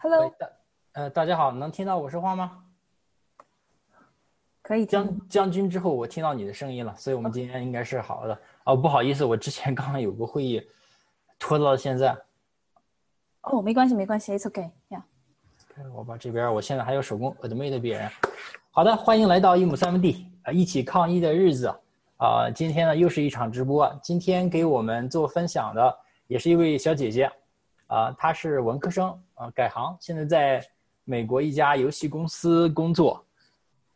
Hello，大呃大家好，能听到我说话吗？可以。将将军之后，我听到你的声音了，所以我们今天应该是好的。哦，不好意思，我之前刚刚有个会议拖到了现在。哦，没关系，没关系，It's OK 呀。我把这边，我现在还有手工 admit 别人。好的，欢迎来到一亩三分地啊，一起抗疫的日子啊。今天呢，又是一场直播。今天给我们做分享的也是一位小姐姐啊，他是文科生啊，改行，现在在美国一家游戏公司工作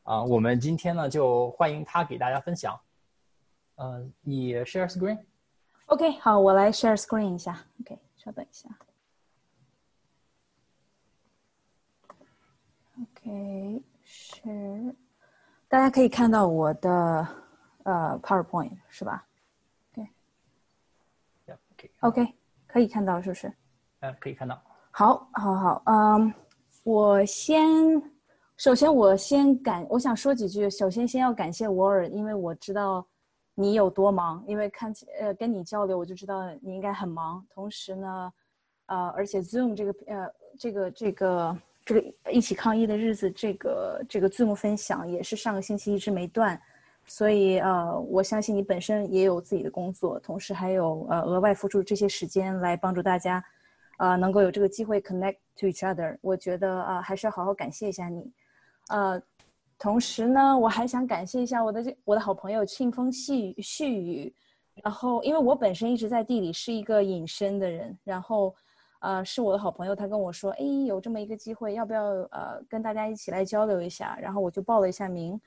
啊。我们今天呢，就欢迎他给大家分享。嗯，你 share screen？OK，好，我来 share screen 一下。OK，稍等一下。OK，是，大家可以看到我的呃 PowerPoint 是吧？OK，OK，可以看到是不是？呃，可以看到。好，好，好，嗯，我先，首先我先感，我想说几句。首先，先要感谢 War，因为我知道你有多忙，因为看呃跟你交流，我就知道你应该很忙。同时呢，呃，而且 Zoom 这个呃这个这个。这个一起抗疫的日子，这个这个 Zoom 分享也是上个星期一直没断，所以呃，我相信你本身也有自己的工作，同时还有呃额外付出这些时间来帮助大家，呃，能够有这个机会 connect to each other。我觉得啊，还是要好好感谢一下你，呃，同时呢，我还想感谢一下我的这我的好朋友庆丰细细雨，然后因为我本身一直在地里是一个隐身的人，然后。呃，是我的好朋友，他跟我说，哎，有这么一个机会，要不要呃跟大家一起来交流一下？然后我就报了一下名，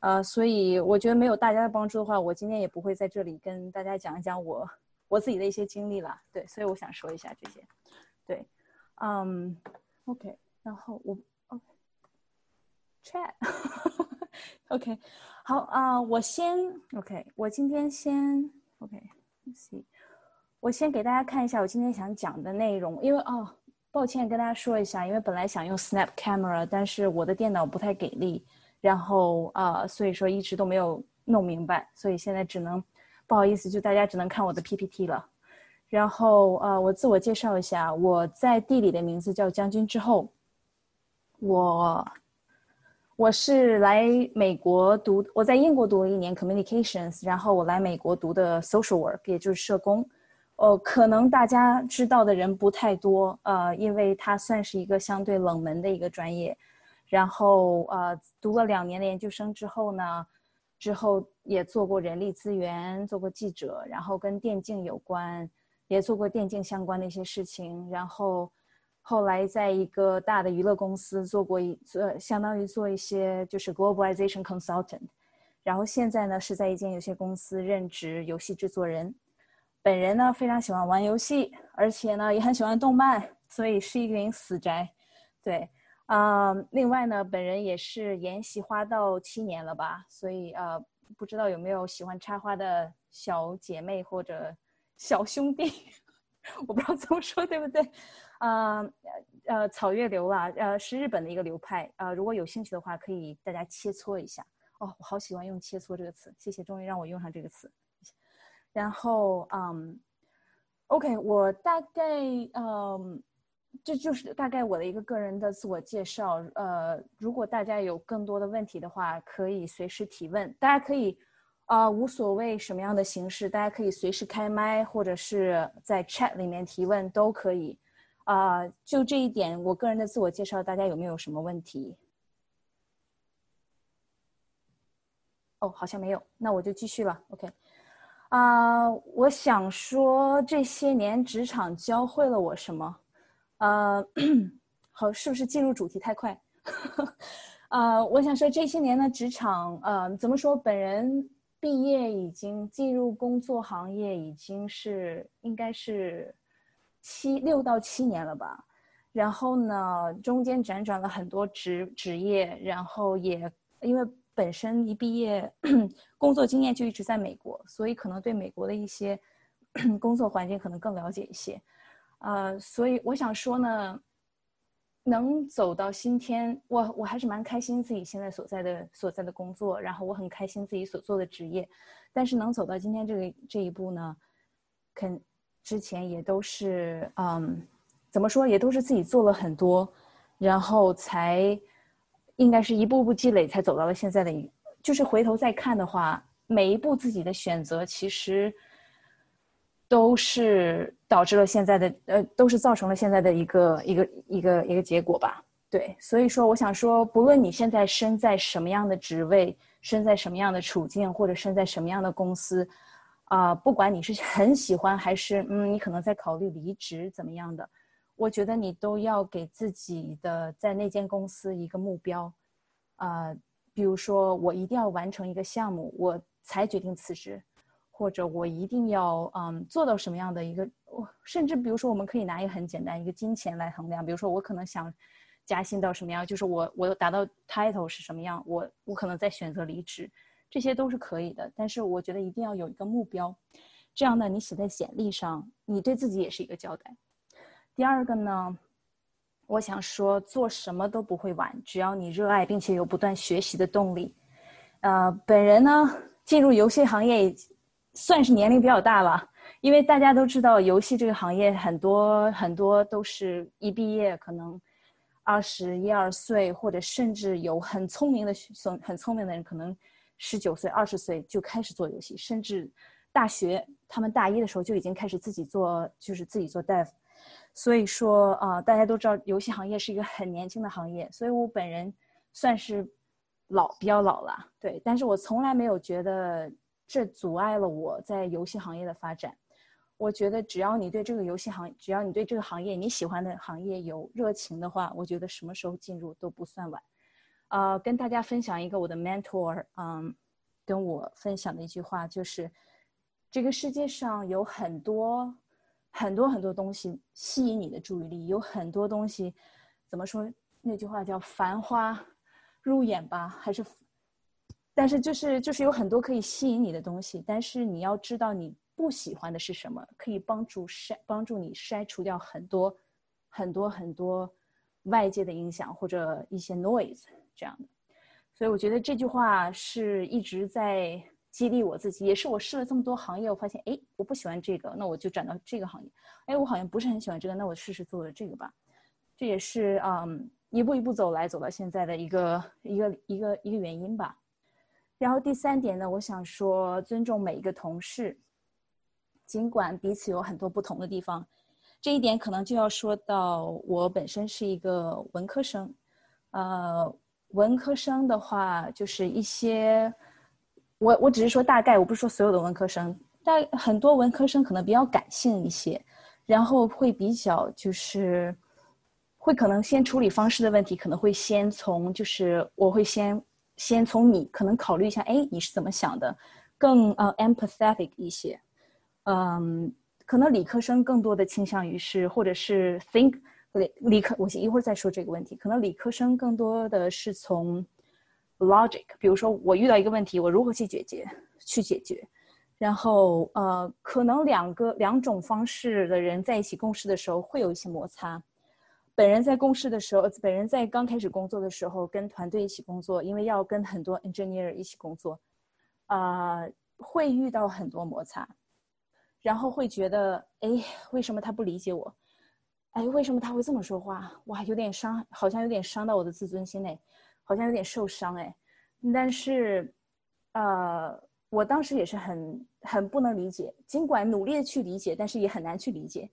呃，所以我觉得没有大家的帮助的话，我今天也不会在这里跟大家讲一讲我我自己的一些经历了。对，所以我想说一下这些。对，嗯，OK，然后我 OK，Chat，OK，好啊，我先 OK，我今天先，OK，let's see，。我先给大家看一下我今天想讲的内容，因为哦，抱歉跟大家说一下，因为本来想用 Snap Camera，但是我的电脑不太给力，然后啊，所以说一直都没有弄明白，所以现在只能不好意思，就大家只能看我的 PPT 了。然后呃，我自我介绍一下，我在地理的名字叫将军之后，我我是来美国读，我在英国读了一年 Communications，然后我来美国读的 Social Work，也就是社工。哦，可能大家知道的人不太多，呃，因为它算是一个相对冷门的一个专业。然后，呃，读了两年的研究生之后呢，之后也做过人力资源，做过记者，然后跟电竞有关，也做过电竞相关的一些事情。然后，后来在一个大的娱乐公司做过一做，相当于做一些就是 globalization consultant。然后现在呢，是在一间游戏公司任职游戏制作人。本人呢非常喜欢玩游戏，而且呢也很喜欢动漫，所以是一名死宅。对，啊，另外呢，本人也是研习花道七年了吧，所以呃，不知道有没有喜欢插花的小姐妹或者小兄弟，我不知道怎么说，对不对？啊，呃，草月流啊，呃，是日本的一个流派啊，如果有兴趣的话，可以大家切磋一下。哦，我好喜欢用切磋这个词，谢谢，终于让我用上这个词。然后，嗯，OK，我大概，嗯，这就是大概我的一个个人的自我介绍。呃，如果大家有更多的问题的话，可以随时提问。大家可以，啊，无所谓什么样的形式，大家可以随时开麦，或者是在 Chat 里面提问都可以。啊，就这一点，我个人的自我介绍，大家有没有什么问题？哦，好像没有，那我就继续了。OK。啊，我想说这些年职场教会了我什么？呃，好，是不是进入主题太快？呃，我想说这些年的职场，呃，怎么说？本人毕业已经进入工作行业，已经是应该是七六到七年了吧。然后呢，中间辗转了很多职职业，然后也因为。本身一毕业，工作经验就一直在美国，所以可能对美国的一些工作环境可能更了解一些。呃，所以我想说呢，能走到今天，我我还是蛮开心自己现在所在的所在的工作，然后我很开心自己所做的职业。但是能走到今天这个这一步呢，肯之前也都是嗯。怎么说，也都是自己做了很多，然后才应该是一步步积累，才走到了现在的。就是回头再看的话，每一步自己的选择，其实都是导致了现在的呃，都是造成了现在的一个一个一个一个结果吧。对，所以说我想说，不论你现在身在什么样的职位，身在什么样的处境，或者身在什么样的公司，啊，不管你是 很喜欢还是嗯，你可能在考虑离职怎么样的，我觉得你都要给自己的在那间公司一个目标，啊，比如说我一定要完成一个项目，我才决定辞职，或者我一定要嗯做到什么样的一个，甚至比如说我们可以拿一个很简单一个金钱来衡量，比如说我可能想。加薪到什么样？就是我我达到 title 是什么样？我我可能在选择离职，这些都是可以的。但是我觉得一定要有一个目标，这样呢，你写在简历上，你对自己也是一个交代。第二个呢，我想说，做什么都不会晚，只要你热爱并且有不断学习的动力。呃，本人呢进入游戏行业算是年龄比较大了，因为大家都知道游戏这个行业很多很多都是一毕业可能。二十一二岁，或者甚至有很聪明的、很很聪明的人，可能十九岁、二十岁就开始做游戏，甚至大学他们大一的时候就已经开始自己做，就是自己做 dev。所以说啊，大家都知道游戏行业是一个很年轻的行业，所以我本人算是老比较老了，对，但是我从来没有觉得这阻碍了我在游戏行业的发展。我觉得只要你对这个游戏行，只要你对这个行业你喜欢的行业有热情的话，我觉得什么时候进入都不算晚。呃，跟大家分享一个我的 mentor，嗯，跟我分享的一句话就是：这个世界上有很多很多很多东西吸引你的注意力，有很多东西，怎么说？那句话叫“繁花入眼”吧，还是？但是就是就是有很多可以吸引你的东西，但是你要知道你。不喜欢的是什么？可以帮助筛帮助你筛除掉很多很多很多外界的影响或者一些 noise 这样的。所以我觉得这句话是一直在激励我自己，也是我试了这么多行业，我发现哎，我不喜欢这个，那我就转到这个行业。哎，我好像不是很喜欢这个，那我试试做了这个吧。这也是嗯一步一步走来走到现在的一个一个一个一个原因吧。然后第三点呢，我想说尊重每一个同事。尽管彼此有很多不同的地方，这一点可能就要说到我本身是一个文科生，呃，文科生的话就是一些，我我只是说大概，我不是说所有的文科生，但很多文科生可能比较感性一些，然后会比较就是，会可能先处理方式的问题，可能会先从就是我会先先从你可能考虑一下，哎，你是怎么想的，更呃 empathetic 一些。嗯，可能理科生更多的倾向于是，或者是 think 不对，理科我一会儿再说这个问题。可能理科生更多的是从 logic，比如说我遇到一个问题，我如何去解决，去解决。然后呃，可能两个两种方式的人在一起共事的时候会有一些摩擦。本人在共事的时候，本人在刚开始工作的时候，跟团队一起工作，因为要跟很多 engineer 一起工作，啊，会遇到很多摩擦。然后会觉得，哎，为什么他不理解我？哎，为什么他会这么说话？哇，有点伤，好像有点伤到我的自尊心哎，好像有点受伤哎。但是，呃，我当时也是很很不能理解，尽管努力的去理解，但是也很难去理解。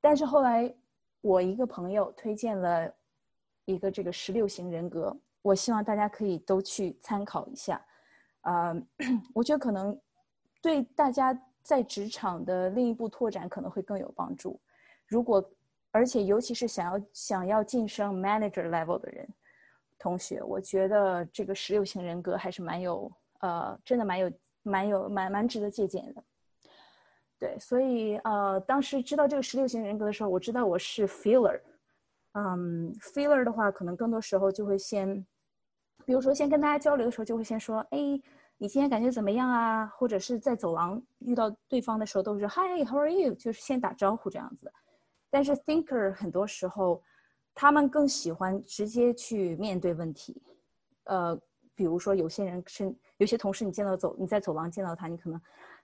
但是后来，我一个朋友推荐了一个这个十六型人格，我希望大家可以都去参考一下。呃，我觉得可能对大家。在职场的另一步拓展可能会更有帮助。如果，而且尤其是想要想要晋升 manager level 的人，同学，我觉得这个十六型人格还是蛮有，呃，真的蛮有蛮有蛮蛮值得借鉴的。对，所以呃，当时知道这个十六型人格的时候，我知道我是 feeler。嗯，feeler 的话，可能更多时候就会先，比如说先跟大家交流的时候，就会先说，哎。你今天感觉怎么样啊？或者是在走廊遇到对方的时候，都是 Hi，How are you？就是先打招呼这样子。但是 Thinker 很多时候，他们更喜欢直接去面对问题。呃，比如说有些人是有些同事，你见到走你在走廊见到他，你可能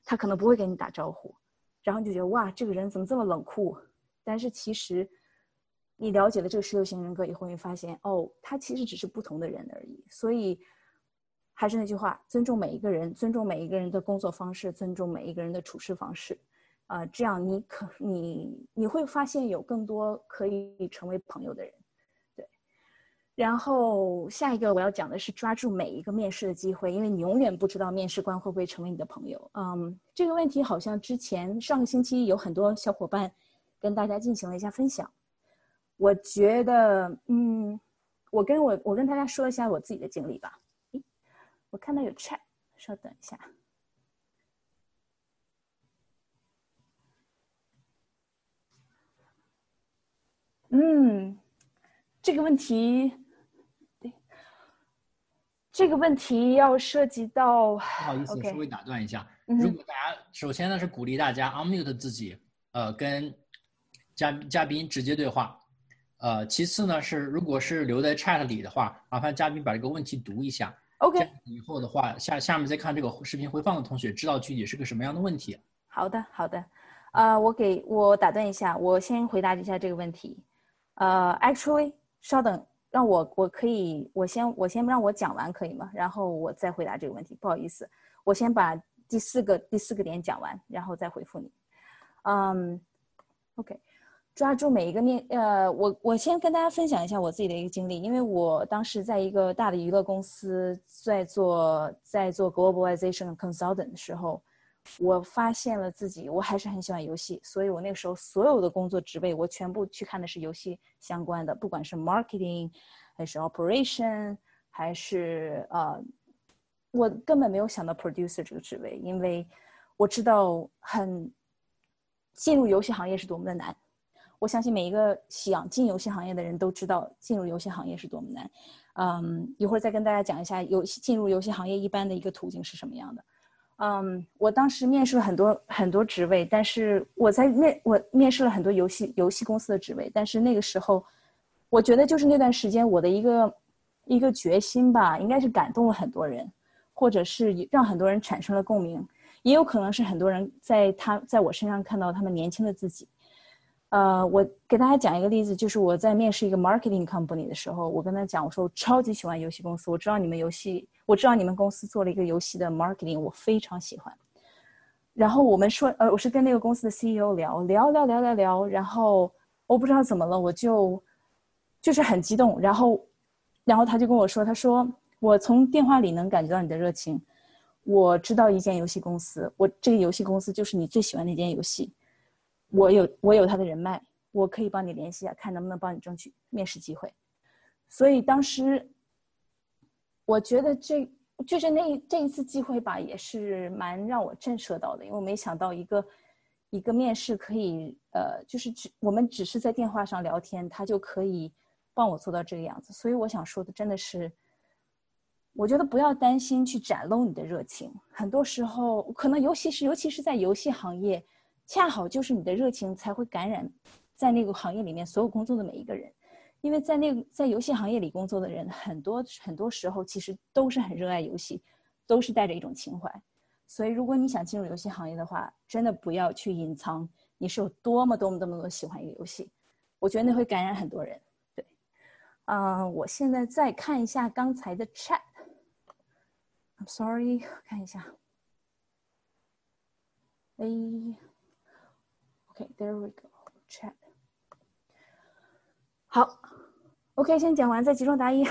他可能不会给你打招呼，然后你就觉得哇，这个人怎么这么冷酷？但是其实你了解了这个十六型人格以后，你发现哦，他其实只是不同的人而已。所以还是那句话，尊重每一个人，尊重每一个人的工作方式，尊重每一个人的处事方式，啊，这样你可你你会发现有更多可以成为朋友的人。然后下一个我要讲的是抓住每一个面试的机会，因为你永远不知道面试官会不会成为你的朋友。嗯，这个问题好像之前上个星期有很多小伙伴跟大家进行了一下分享。我觉得，嗯，我跟我我跟大家说一下我自己的经历吧。我看到有 chat，稍等一下。嗯，这个问题，这个问题要涉及到，不好意思，稍微打断一下。如果大家首先呢是鼓励大家 unmute 自己，呃，跟嘉嘉宾直接对话。呃，其次呢是，如果是留在 chat 里的话，麻烦嘉宾把这个问题读一下。OK。以后的话，下下面再看这个视频回放的同学，知道具体是个什么样的问题。好的，好的。呃，我给我打断一下，我先回答一下这个问题。呃，actually，稍等，让我我可以，我先我先让我讲完可以吗？然后我再回答这个问题。不好意思，我先把第四个第四个点讲完，然后再回复你。嗯，OK。抓住每一个面，呃，我我先跟大家分享一下我自己的一个经历，因为我当时在一个大的娱乐公司在做在做 globalization consultant 的时候，我发现了自己我还是很喜欢游戏，所以我那个时候所有的工作职位我全部去看的是游戏相关的，不管是 marketing 还是 operation 还是呃，我根本没有想到 producer 这个职位，因为我知道很进入游戏行业是多么的难。我相信每一个想进游戏行业的人都知道进入游戏行业是多么难。嗯，一会儿再跟大家讲一下游戏进入游戏行业一般的一个途径是什么样的。嗯，我当时面试了很多很多职位，但是我在面我面试了很多游戏游戏公司的职位，但是那个时候，我觉得就是那段时间我的一个一个决心吧，应该是感动了很多人，或者是让很多人产生了共鸣，也有可能是很多人在他在我身上看到他们年轻的自己。呃，我给大家讲一个例子，就是我在面试一个 marketing company 的时候，我跟他讲，我说我超级喜欢游戏公司，我知道你们游戏，我知道你们公司做了一个游戏的 marketing，我非常喜欢。然后我们说，呃，我是跟那个公司的 CEO 聊聊聊聊聊聊，然后我不知道怎么了，我就就是很激动，然后，然后他就跟我说，他说我从电话里能感觉到你的热情，我知道一间游戏公司，我这个游戏公司就是你最喜欢那间游戏。我有我有他的人脉，我可以帮你联系啊，看能不能帮你争取面试机会。所以当时，我觉得这就是那这一次机会吧，也是蛮让我震慑到的，因为我没想到一个一个面试可以呃，就是只我们只是在电话上聊天，他就可以帮我做到这个样子。所以我想说的真的是，我觉得不要担心去展露你的热情，很多时候可能尤其是尤其是在游戏行业。恰好就是你的热情才会感染，在那个行业里面所有工作的每一个人，因为在那个在游戏行业里工作的人很多很多时候其实都是很热爱游戏，都是带着一种情怀，所以如果你想进入游戏行业的话，真的不要去隐藏你是有多么多么多么多喜欢一个游戏，我觉得那会感染很多人。对，嗯，我现在再看一下刚才的 chat，I'm sorry，看一下，哎。There we go，chat 好，OK，先讲完再集中答疑。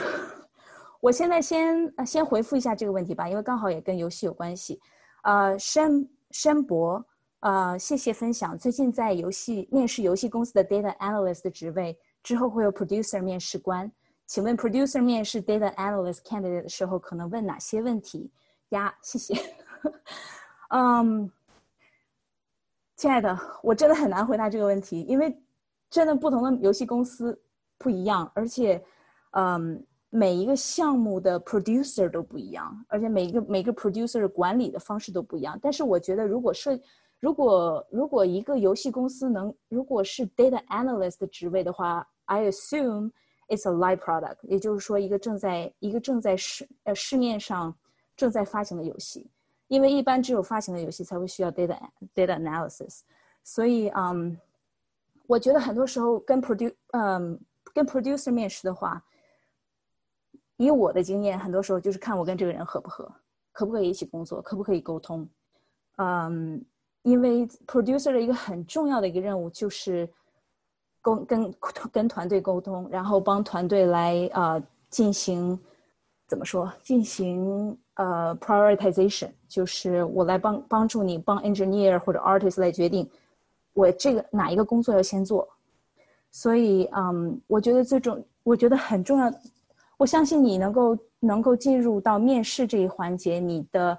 我现在先呃先回复一下这个问题吧，因为刚好也跟游戏有关系。呃，申申博，呃，谢谢分享。最近在游戏面试游戏公司的 Data Analyst 的职位，之后会有 Producer 面试官。请问 Producer 面试 Data Analyst Candidate 的时候，可能问哪些问题呀？谢谢。嗯。亲爱的，我真的很难回答这个问题，因为真的不同的游戏公司不一样，而且，嗯，每一个项目的 producer 都不一样，而且每一个每个 producer 管理的方式都不一样。但是我觉得，如果是如果如果一个游戏公司能如果是 data analyst 的职位的话，I assume it's a live product，也就是说一个正在一个正在市呃市面上正在发行的游戏。因为一般只有发行的游戏才会需要 data data analysis，所以嗯，我觉得很多时候跟 produ 嗯跟 producer 面试的话，以我的经验，很多时候就是看我跟这个人合不合，可不可以一起工作，可不可以沟通。嗯，因为 producer 的一个很重要的一个任务就是沟跟跟团队沟通，然后帮团队来啊进行怎么说进行呃 prioritization，就是我来帮帮助你帮 engineer 或者 artist 来决定。我这个哪一个工作要先做，所以嗯，我觉得最重，我觉得很重要。我相信你能够能够进入到面试这一环节，你的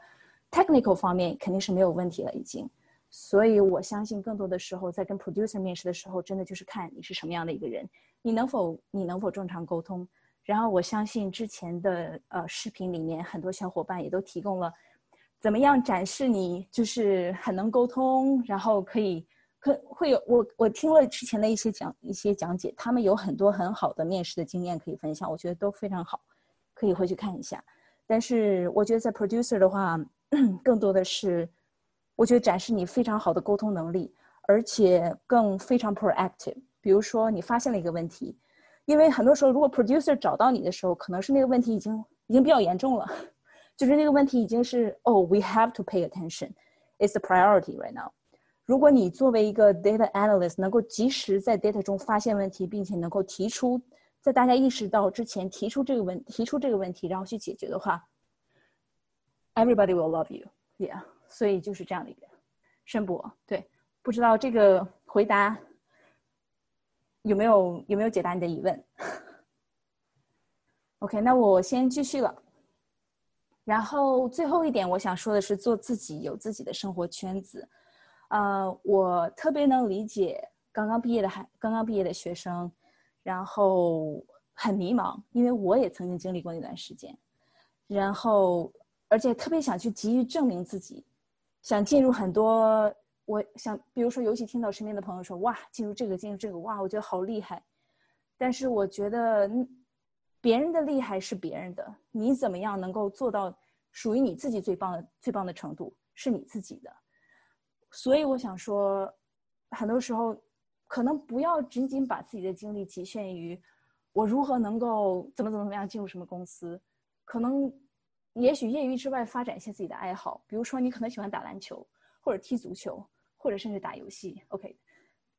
technical 方面肯定是没有问题了已经。所以我相信更多的时候在跟 producer 面试的时候，真的就是看你是什么样的一个人，你能否你能否正常沟通。然后我相信之前的呃视频里面很多小伙伴也都提供了怎么样展示你就是很能沟通，然后可以。可会有我我听了之前的一些讲一些讲解，他们有很多很好的面试的经验可以分享，我觉得都非常好，可以回去看一下。但是我觉得在 producer 的话，更多的是我觉得展示你非常好的沟通能力，而且更非常 proactive。比如说你发现了一个问题，因为很多时候如果 producer 找到你的时候，可能是那个问题已经已经比较严重了，就是那个问题已经是哦，we have to pay attention，it's a priority right now。如果你作为一个 data analyst 能够及时在 data 中发现问题，并且能够提出在大家意识到之前提出这个问提出这个问题，然后去解决的话，everybody will love you，yeah。所以就是这样的一个申博，对，不知道这个回答有没有有没有解答你的疑问？OK，那我先继续了。然后最后一点我想说的是，做自己，有自己的生活圈子。呃，我特别能理解刚刚毕业的孩，刚刚毕业的学生，然后很迷茫，因为我也曾经经历过那段时间，然后而且特别想去急于证明自己，想进入很多，我想，比如说，尤其听到身边的朋友说，哇，进入这个，进入这个，哇，我觉得好厉害，但是我觉得，别人的厉害是别人的，你怎么样能够做到属于你自己最棒的、最棒的程度，是你自己的。所以我想说，很多时候，可能不要仅仅把自己的精力局限于我如何能够怎么怎么怎么样进入什么公司，可能，也许业余之外发展一些自己的爱好，比如说你可能喜欢打篮球，或者踢足球，或者甚至打游戏。OK，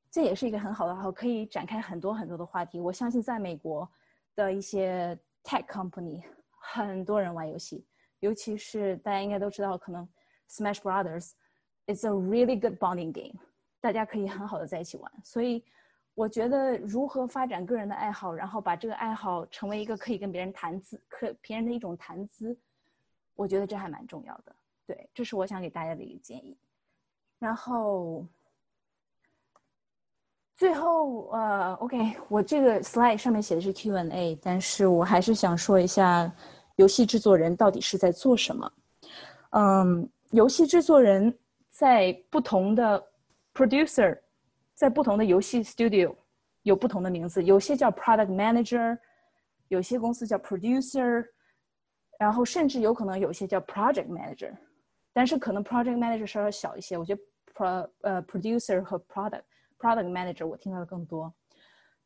这也是一个很好的爱好，可以展开很多很多的话题。我相信在美国的一些 tech company，很多人玩游戏，尤其是大家应该都知道，可能 Smash Brothers。It's a really good bonding game，大家可以很好的在一起玩。所以，我觉得如何发展个人的爱好，然后把这个爱好成为一个可以跟别人谈资、可别人的一种谈资，我觉得这还蛮重要的。对，这是我想给大家的一个建议。然后，最后呃，OK，我这个 slide 上面写的是 Q&A，但是我还是想说一下，游戏制作人到底是在做什么？嗯，游戏制作人。在不同的 producer，在不同的游戏 studio，有不同的名字，有些叫 product manager，有些公司叫 producer，然后甚至有可能有些叫 project manager，但是可能 project manager 稍微小一些。我觉得 pro 呃 producer 和 product product manager 我听到的更多。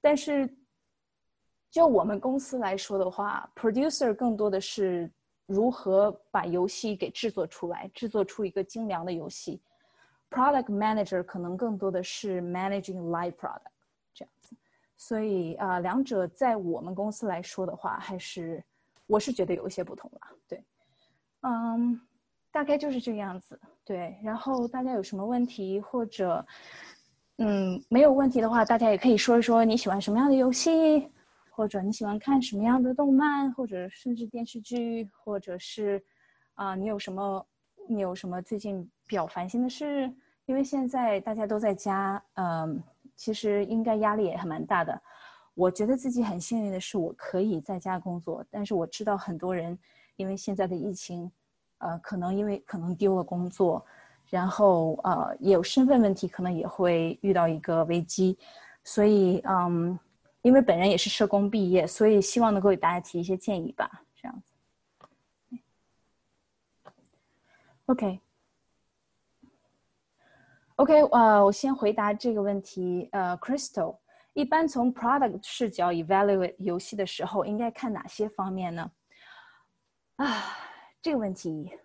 但是就我们公司来说的话，producer 更多的是。 如何把游戏给制作出来，制作出一个精良的游戏？Product manager 可能更多的是 managing live product 这样子，所以啊，两者在我们公司来说的话，还是我是觉得有一些不同了。对，嗯，大概就是这个样子。对，然后大家有什么问题或者嗯没有问题的话，大家也可以说一说你喜欢什么样的游戏。或者你喜欢看什么样的动漫，或者甚至电视剧，或者是，啊，你有什么，你有什么最近比较烦心的事？因为现在大家都在家，嗯，其实应该压力也还蛮大的。我觉得自己很幸运的是，我可以在家工作，但是我知道很多人因为现在的疫情，呃，可能因为可能丢了工作，然后呃，也有身份问题，可能也会遇到一个危机，所以嗯。因为本人也是社工毕业，所以希望能够给大家提一些建议吧，这样子。OK，OK，呃，我先回答这个问题。呃，Crystal，一般从 product 视角 evaluate 游戏的时候，应该看哪些方面呢？啊，这个问题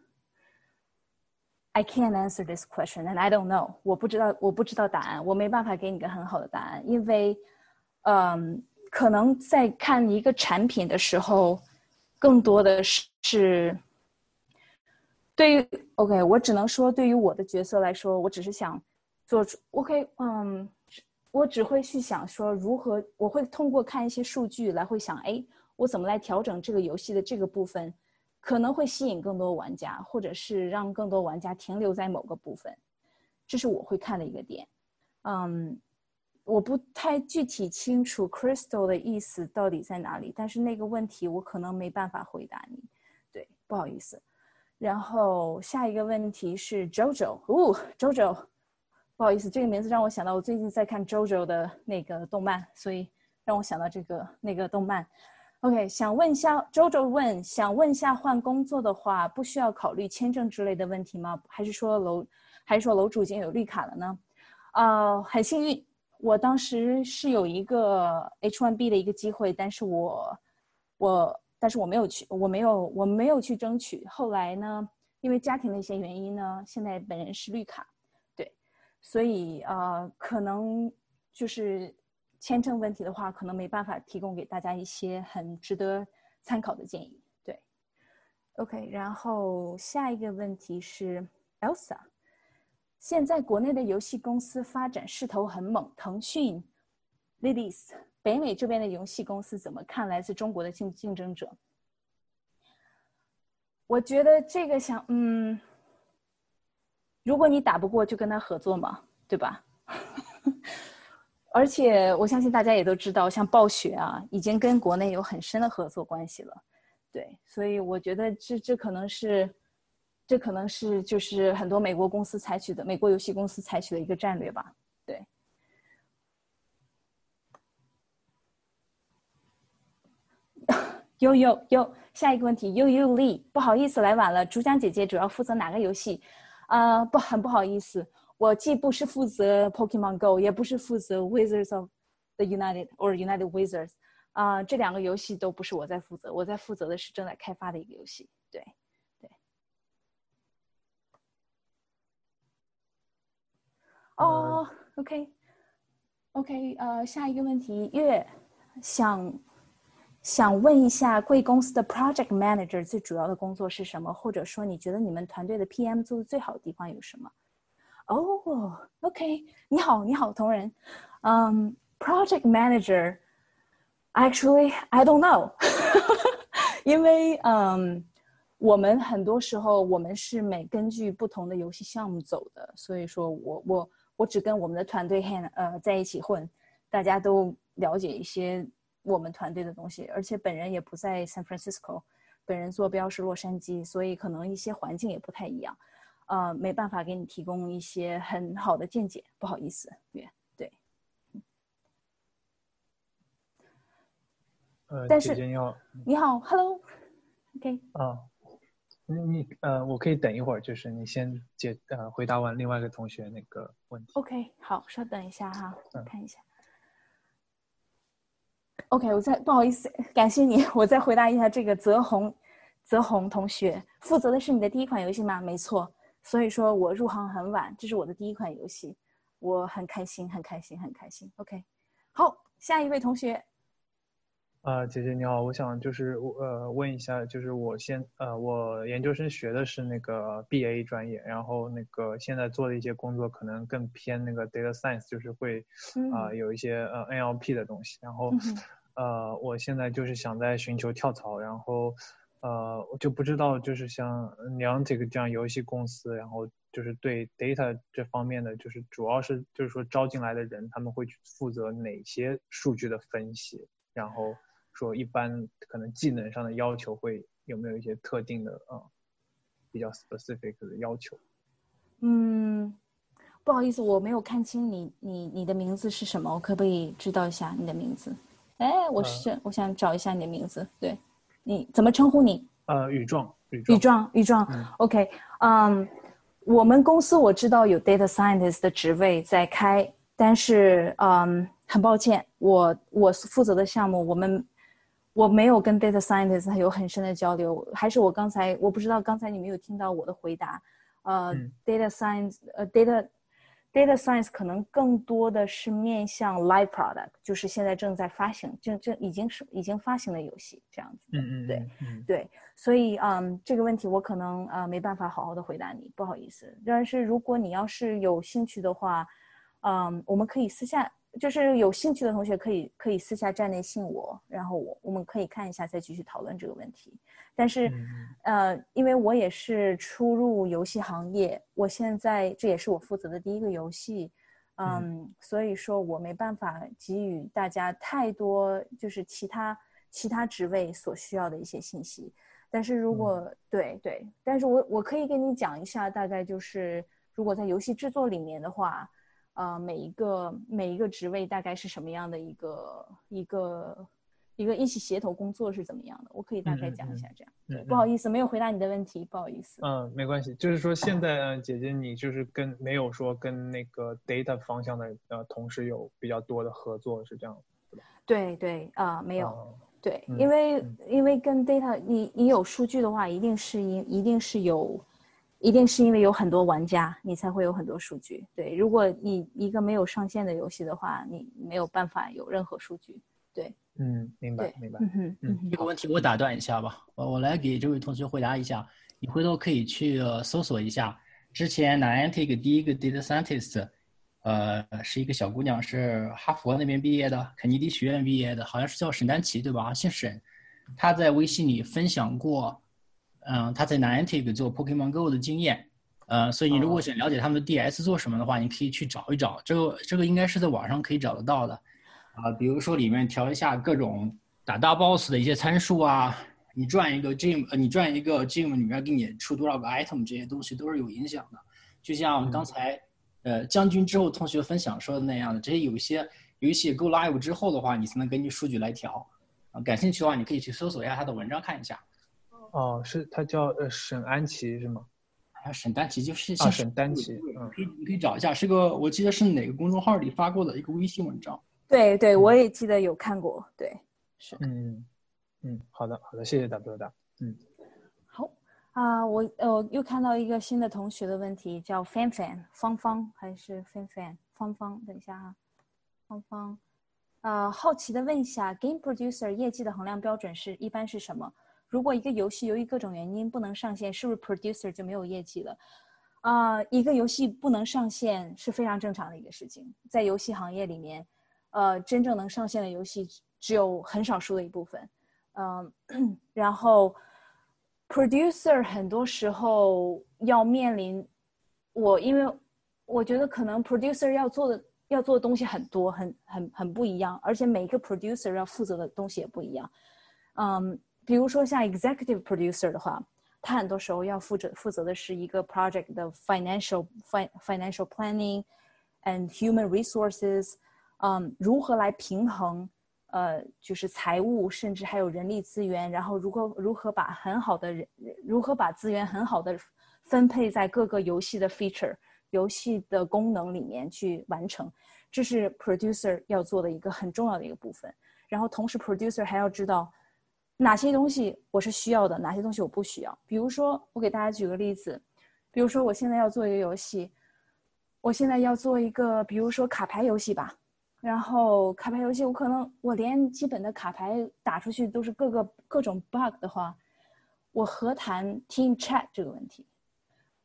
，I can't answer this question and I don't know。我不知道，我不知道答案，我没办法给你个很好的答案，因为，嗯，可能在看一个产品的时候，更多的是。对于 OK，我只能说，对于我的角色来说，我只是想做出 OK，嗯，我只会去想说如何，我会通过看一些数据来会想，哎，我怎么来调整这个游戏的这个部分，可能会吸引更多玩家，或者是让更多玩家停留在某个部分，这是我会看的一个点。嗯，我不太具体清楚 Crystal 的意思到底在哪里，但是那个问题我可能没办法回答你，对，不好意思。然后下一个问题是 JoJo，哦，JoJo，不好意思，这个名字让我想到我最近在看 JoJo 的那个动漫，所以让我想到这个那个动漫。OK，想问一下 JoJo 问，想问一下换工作的话，不需要考虑签证之类的问题吗？还是说楼，还是说楼主已经有绿卡了呢？啊，很幸运，我当时是有一个 H1B 的一个机会，但是我，我。但是我没有去，我没有，我没有去争取。后来呢，因为家庭的一些原因呢，现在本人是绿卡，对，所以呃，可能就是签证问题的话，可能没办法提供给大家一些很值得参考的建议。对，OK，然后下一个问题是 Elsa，现在国内的游戏公司发展势头很猛，腾讯、Lilies。北美这边的游戏公司怎么看来自中国的竞竞争者？我觉得这个想，嗯，如果你打不过，就跟他合作嘛，对吧？而且我相信大家也都知道，像暴雪啊，已经跟国内有很深的合作关系了，对，所以我觉得这这可能是，这可能是就是很多美国公司采取的，美国游戏公司采取的一个战略吧。对有有有，下一个问题，You You Lee，不好意思来晚了。主讲姐姐主要负责哪个游戏？啊，不，很不好意思，我既不是负责 Pokemon Go，也不是负责 Wizards of the United or United Wizards，啊，这两个游戏都不是我在负责，我在负责的是正在开发的一个游戏。对。哦，OK，OK，呃，下一个问题，月想。想问一下，贵公司的 project manager 最主要的工作是什么？或者说，你觉得你们团队的 PM 做的最好的地方有什么？哦，OK，你好，你好，同仁。嗯，project manager，actually I don't know，因为嗯，我们很多时候我们是每根据不同的游戏项目走的，所以说我我我只跟我们的团队 hand 呃在一起混，大家都了解一些。我们团队的东西，而且本人也不在 San Francisco，本人坐标是洛杉矶，所以可能一些环境也不太一样，呃，没办法给你提供一些很好的见解，不好意思，对对。呃，但是你好，你好，Hello，OK。啊，你你呃，我可以等一会儿，就是你先解呃回答完另外一个同学那个问题。OK，好，稍等一下哈，看一下。OK，我再不好意思，感谢你，我再回答一下这个泽宏，泽宏同学负责的是你的第一款游戏吗？没错，所以说我入行很晚，这是我的第一款游戏，我很开心，很开心，很开心。OK，好，下一位同学。啊，姐姐你好，我想就是呃问一下，就是我现呃我研究生学的是那个 BA 专业，然后那个现在做的一些工作可能更偏那个 data science，就是会啊有一些呃 NLP 的东西，然后。呃，我现在就是想在寻求跳槽，然后，呃，我就不知道，就是像两这个这样游戏公司，然后就是对 data 这方面的，就是主要是就是说招进来的人，他们会去负责哪些数据的分析，然后说一般可能技能上的要求会有没有一些特定的啊，比较 specific 的要求？嗯，不好意思，我没有看清你你你的名字是什么，我可不可以知道一下你的名字？哎，我是我想找一下你的名字，对，你怎么称呼你？呃，宇壮，宇壮，宇壮，宇壮。OK，嗯，我们公司我知道有 data scientist 的职位在开，但是嗯，很抱歉，我我负责的项目我们我没有跟 data scientist 有很深的交流，还是我刚才我不知道刚才你没有听到我的回答，呃，data science 呃 data。Data science 可能更多的是面向 live product，就是现在正在发行，正正已经是已经发行的游戏这样子。嗯嗯，对，对，所以嗯，这个问题我可能呃没办法好好的回答你，不好意思。但是如果你要是有兴趣的话，嗯，我们可以私下。就是有兴趣的同学可以可以私下站内信我，然后我我们可以看一下再继续讨论这个问题。但是，呃，因为我也是初入游戏行业，我现在这也是我负责的第一个游戏，嗯，所以说我没办法给予大家太多就是其他其他职位所需要的一些信息。但是如果对对，但是我我可以跟你讲一下，大概就是如果在游戏制作里面的话。呃，每一个每一个职位大概是什么样的一个一个一个一起协同工作是怎么样的？我可以大概讲一下这样。对，不好意思，没有回答你的问题，不好意思。嗯，没关系。就是说，现在姐姐你就是跟没有说跟那个 data 方向的呃同事有比较多的合作，是这样？对对啊，没有。对，因为因为跟 data，你你有数据的话，一定是一一定是有。一定是因为有很多玩家，你才会有很多数据。对，如果你一个没有上线的游戏的话，你没有办法有任何数据。对，嗯，明白，明白。嗯嗯，这个问题我打断一下吧，我我来给这位同学回答一下。你回头可以去搜索一下，之前 Niantic 第一个 data scientist，呃，是一个小姑娘，是哈佛那边毕业的，肯尼迪学院毕业的，好像是叫沈丹奇，对吧？姓沈，她在微信里分享过。嗯，他在 Niantic 做 Pokemon Go 的经验，呃，所以你如果想了解他们的 DS 做什么的话，你可以去找一找，这个这个应该是在网上可以找得到的，啊，比如说里面调一下各种打大 boss 的一些参数啊，你转一个 gym，呃，你转一个 gym 里面给你出多少个 item，这些东西都是有影响的。就像刚才，呃，将军之后同学分享说的那样的，这些有一些游戏 Go Live 之后的话，你才能根据数据来调。啊，感兴趣的话，你可以去搜索一下他的文章看一下。哦，是他叫呃沈安琪是吗？啊，沈丹奇就是啊，沈丹奇，嗯，可以你可以找一下，是个我记得是哪个公众号里发过的一个微信文章。对对，我也记得有看过，对，是。嗯嗯，好的好的，谢谢 W 大，嗯。好啊，我呃又看到一个新的同学的问题，叫 Fan Fan 芳芳还是 Fan Fan 芳芳？等一下哈，芳芳，呃，好奇的问一下，Game Producer 业绩的衡量标准是一般是什么？如果一个游戏由于各种原因不能上线，是不是 producer 就没有业绩了？啊，一个游戏不能上线是非常正常的一个事情，在游戏行业里面，呃，真正能上线的游戏只有很少数的一部分。嗯，然后 producer 很多时候要面临我，因为我觉得可能 producer 要做的要做的东西很多，很很很不一样，而且每一个 producer 要负责的东西也不一样。嗯。比如说像 executive producer 的话，他很多时候要负责负责的是一个 project 的 financial financial planning and human resources，嗯，如何来平衡，呃，就是财务，甚至还有人力资源，然后如何如何把很好的人，如何把资源很好的分配在各个游戏的 feature 游戏的功能里面去完成，这是 producer 要做的一个很重要的一个部分。然后同时 producer 还要知道。哪些东西我是需要的，哪些东西我不需要？比如说，我给大家举个例子，比如说我现在要做一个游戏，我现在要做一个，比如说卡牌游戏吧。然后卡牌游戏，我可能我连基本的卡牌打出去都是各个各种 bug 的话，我何谈 team chat 这个问题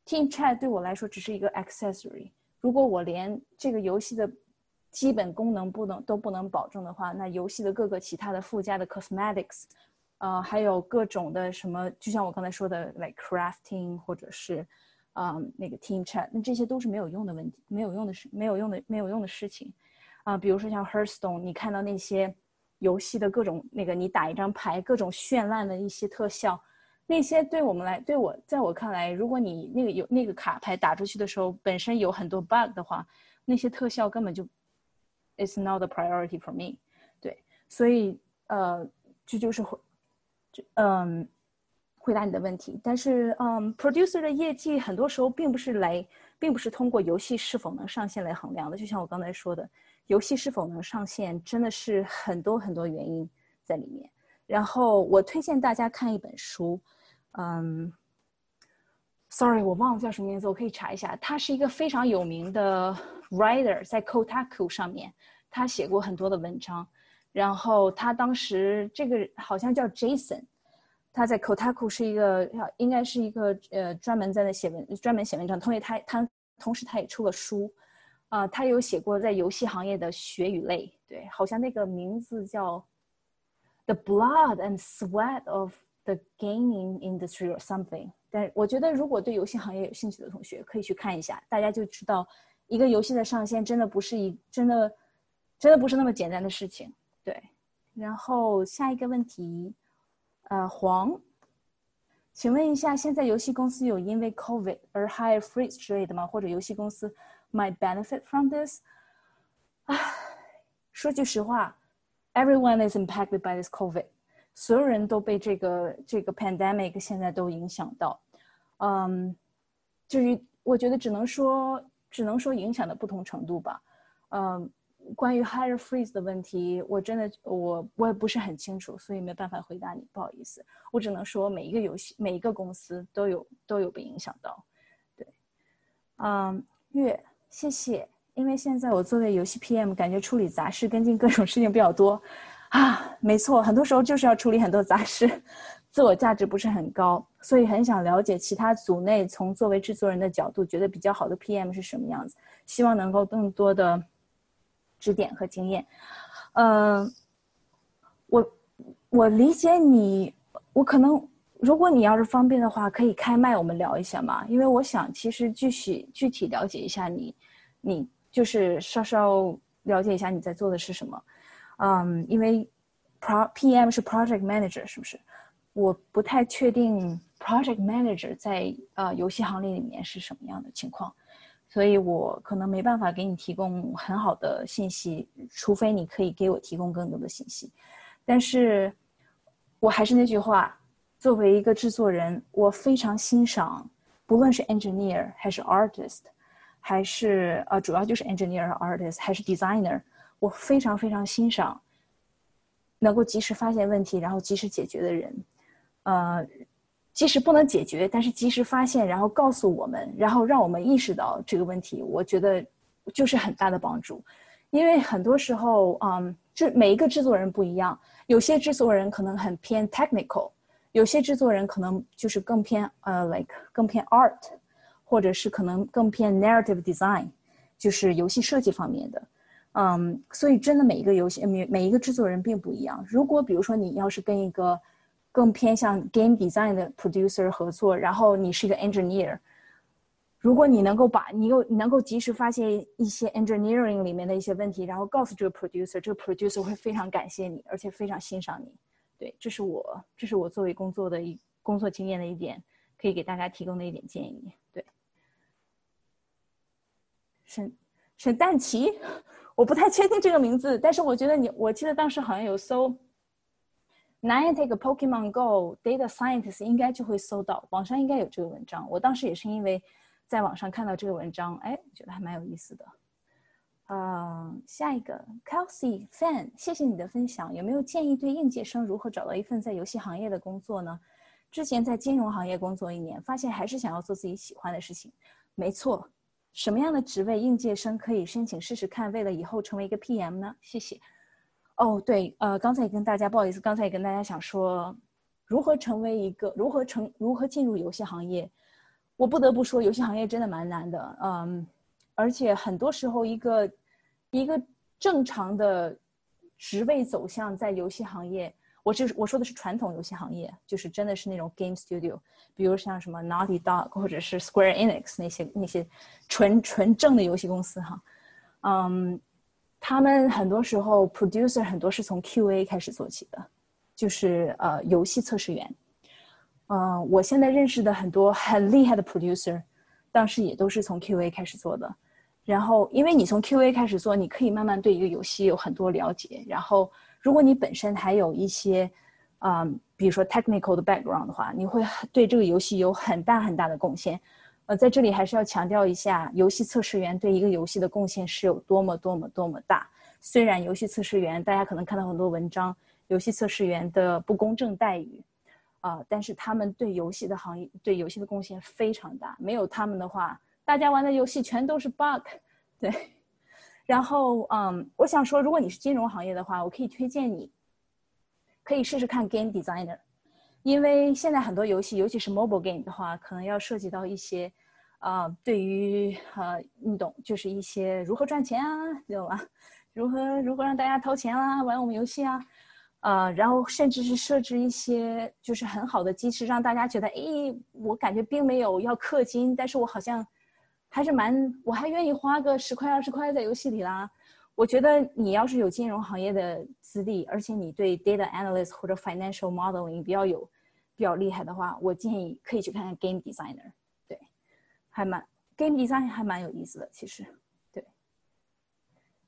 ？team chat 对我来说只是一个 accessory。如果我连这个游戏的基本功能不能都不能保证的话，那游戏的各个其他的附加的 cosmetics。呃，还有各种的什么，就像我刚才说的，like crafting，或者是，嗯，那个 team chat，那这些都是没有用的问题，没有用的事，没有用的，没有用的事情，啊，比如说像 Hearthstone，你看到那些游戏的各种那个，你打一张牌，各种绚烂的一些特效，那些对我们来，对我，在我看来，如果你那个有那个卡牌打出去的时候，本身有很多 bug 的话，那些特效根本就，it's not a priority for me，对，所以，呃，这就是。嗯回答你的问题。但是，嗯，producer 的业绩很多时候并不是来，并不是通过游戏是否能上线来衡量的。就像我刚才说的，游戏是否能上线，真的是很多很多原因在里面。然后，我推荐大家看一本书，嗯，sorry，我忘了叫什么名字，我可以查一下。他是一个非常有名的 writer，在 Kotaku 上面，他写过很多的文章。然后他当时这个好像叫 Jason，他在 Kotaku 是一个，应该是一个呃专门在那写文，专门写文章。同时他他同时他也出了书，啊，他有写过在游戏行业的血与泪，对，好像那个名字叫 The Blood and Sweat of the Gaming Industry or something。但我觉得如果对游戏行业有兴趣的同学可以去看一下，大家就知道一个游戏的上线真的不是一真的真的不是那么简单的事情。对，然后下一个问题，呃，黄，请问一下，现在游戏公司有因为 COVID 而 hire freeze 之类的吗？或者游戏公司 might benefit from this？唉，说句实话，everyone is impacted by this COVID，所有人都被这个这个 pandemic 现在都影响到，嗯，至于我觉得只能说只能说影响的不同程度吧，嗯。关于 hire freeze 的问题，我真的我我也不是很清楚，所以没办法回答你，不好意思。我只能说每一个游戏、每一个公司都有都有被影响到。对，嗯，月，谢谢。因为现在我作为游戏 PM，感觉处理杂事、跟进各种事情比较多啊。没错，很多时候就是要处理很多杂事，自我价值不是很高，所以很想了解其他组内从作为制作人的角度觉得比较好的 PM 是什么样子，希望能够更多的。指点和经验，嗯，我我理解你，我可能如果你要是方便的话，可以开麦我们聊一下嘛，因为我想其实具体具体了解一下你，你就是稍稍了解一下你在做的是什么，嗯，因为 pro PM 是 project manager 是不是？我不太确定 project manager 在呃游戏行业里面是什么样的情况。所以我可能没办法给你提供很好的信息，除非你可以给我提供更多的信息。但是，我还是那句话，作为一个制作人，我非常欣赏，不论是 engineer 还是 artist，还是呃，主要就是 engineer 和、artist 还是 designer，我非常非常欣赏能够及时发现问题，然后及时解决的人，呃。即使不能解决，但是及时发现，然后告诉我们，然后让我们意识到这个问题，我觉得就是很大的帮助。因为很多时候，嗯，这每一个制作人不一样，有些制作人可能很偏 technical，有些制作人可能就是更偏呃，like 更偏 art，或者是可能更偏 narrative design，就是游戏设计方面的。嗯，所以真的每一个游戏每每一个制作人并不一样。如果比如说你要是跟一个更偏向 game design 的 producer 合作，然后你是一个 engineer。如果你能够把你又能够及时发现一些 engineering 里面的一些问题，然后告诉这个 producer，这个 producer 会非常感谢你，而且非常欣赏你。对，这是我这是我作为工作的一工作经验的一点，可以给大家提供的一点建议。对，沈沈淡琪，我不太确定这个名字，但是我觉得你，我记得当时好像有搜。Niantic Pokemon Go Data Scientist 应该就会搜到，网上应该有这个文章。我当时也是因为在网上看到这个文章，哎，觉得还蛮有意思的。嗯，下一个 Kelsey Fan，谢谢你的分享。有没有建议对应届生如何找到一份在游戏行业的工作呢？之前在金融行业工作一年，发现还是想要做自己喜欢的事情。没错，什么样的职位应届生可以申请试试看？为了以后成为一个 PM 呢？谢谢。哦，对，呃，刚才也跟大家不好意思，刚才也跟大家想说，如何成为一个，如何成，如何进入游戏行业，我不得不说，游戏行业真的蛮难的，嗯，而且很多时候，一个一个正常的职位走向在游戏行业，我就是我说的是传统游戏行业，就是真的是那种 game studio，比如像什么 Naughty Dog 或者是 Square Enix 那些那些纯纯正的游戏公司哈，嗯。他们很多时候，producer 很多是从 QA 开始做起的，就是呃游戏测试员。嗯，我现在认识的很多很厉害的 producer，当时也都是从 QA 开始做的。然后，因为你从 QA 开始做，你可以慢慢对一个游戏有很多了解。然后，如果你本身还有一些啊，比如说 technical 的 background 的话，你会对这个游戏有很大很大的贡献。呃，在这里还是要强调一下，游戏测试员对一个游戏的贡献是有多么多么多么大。虽然游戏测试员大家可能看到很多文章，游戏测试员的不公正待遇，啊，但是他们对游戏的行业、对游戏的贡献非常大。没有他们的话，大家玩的游戏全都是 bug。对。然后，嗯，我想说，如果你是金融行业的话，我可以推荐你，可以试试看 game designer。因为现在很多游戏，尤其是 mobile game 的话，可能要涉及到一些，啊，对于呃，你懂，就是一些如何赚钱啊，知道吧？如何如何让大家掏钱啦，玩我们游戏啊，呃，然后甚至是设置一些就是很好的机制，让大家觉得，哎，我感觉并没有要氪金，但是我好像还是蛮，我还愿意花个十块二十块在游戏里啦。我觉得你要是有金融行业的资历，而且你对 data analyst 或者 financial modeling 比较有。比较厉害的话，我建议可以去看看 Game Designer，对，还蛮 Game Designer 还蛮有意思的，其实，对。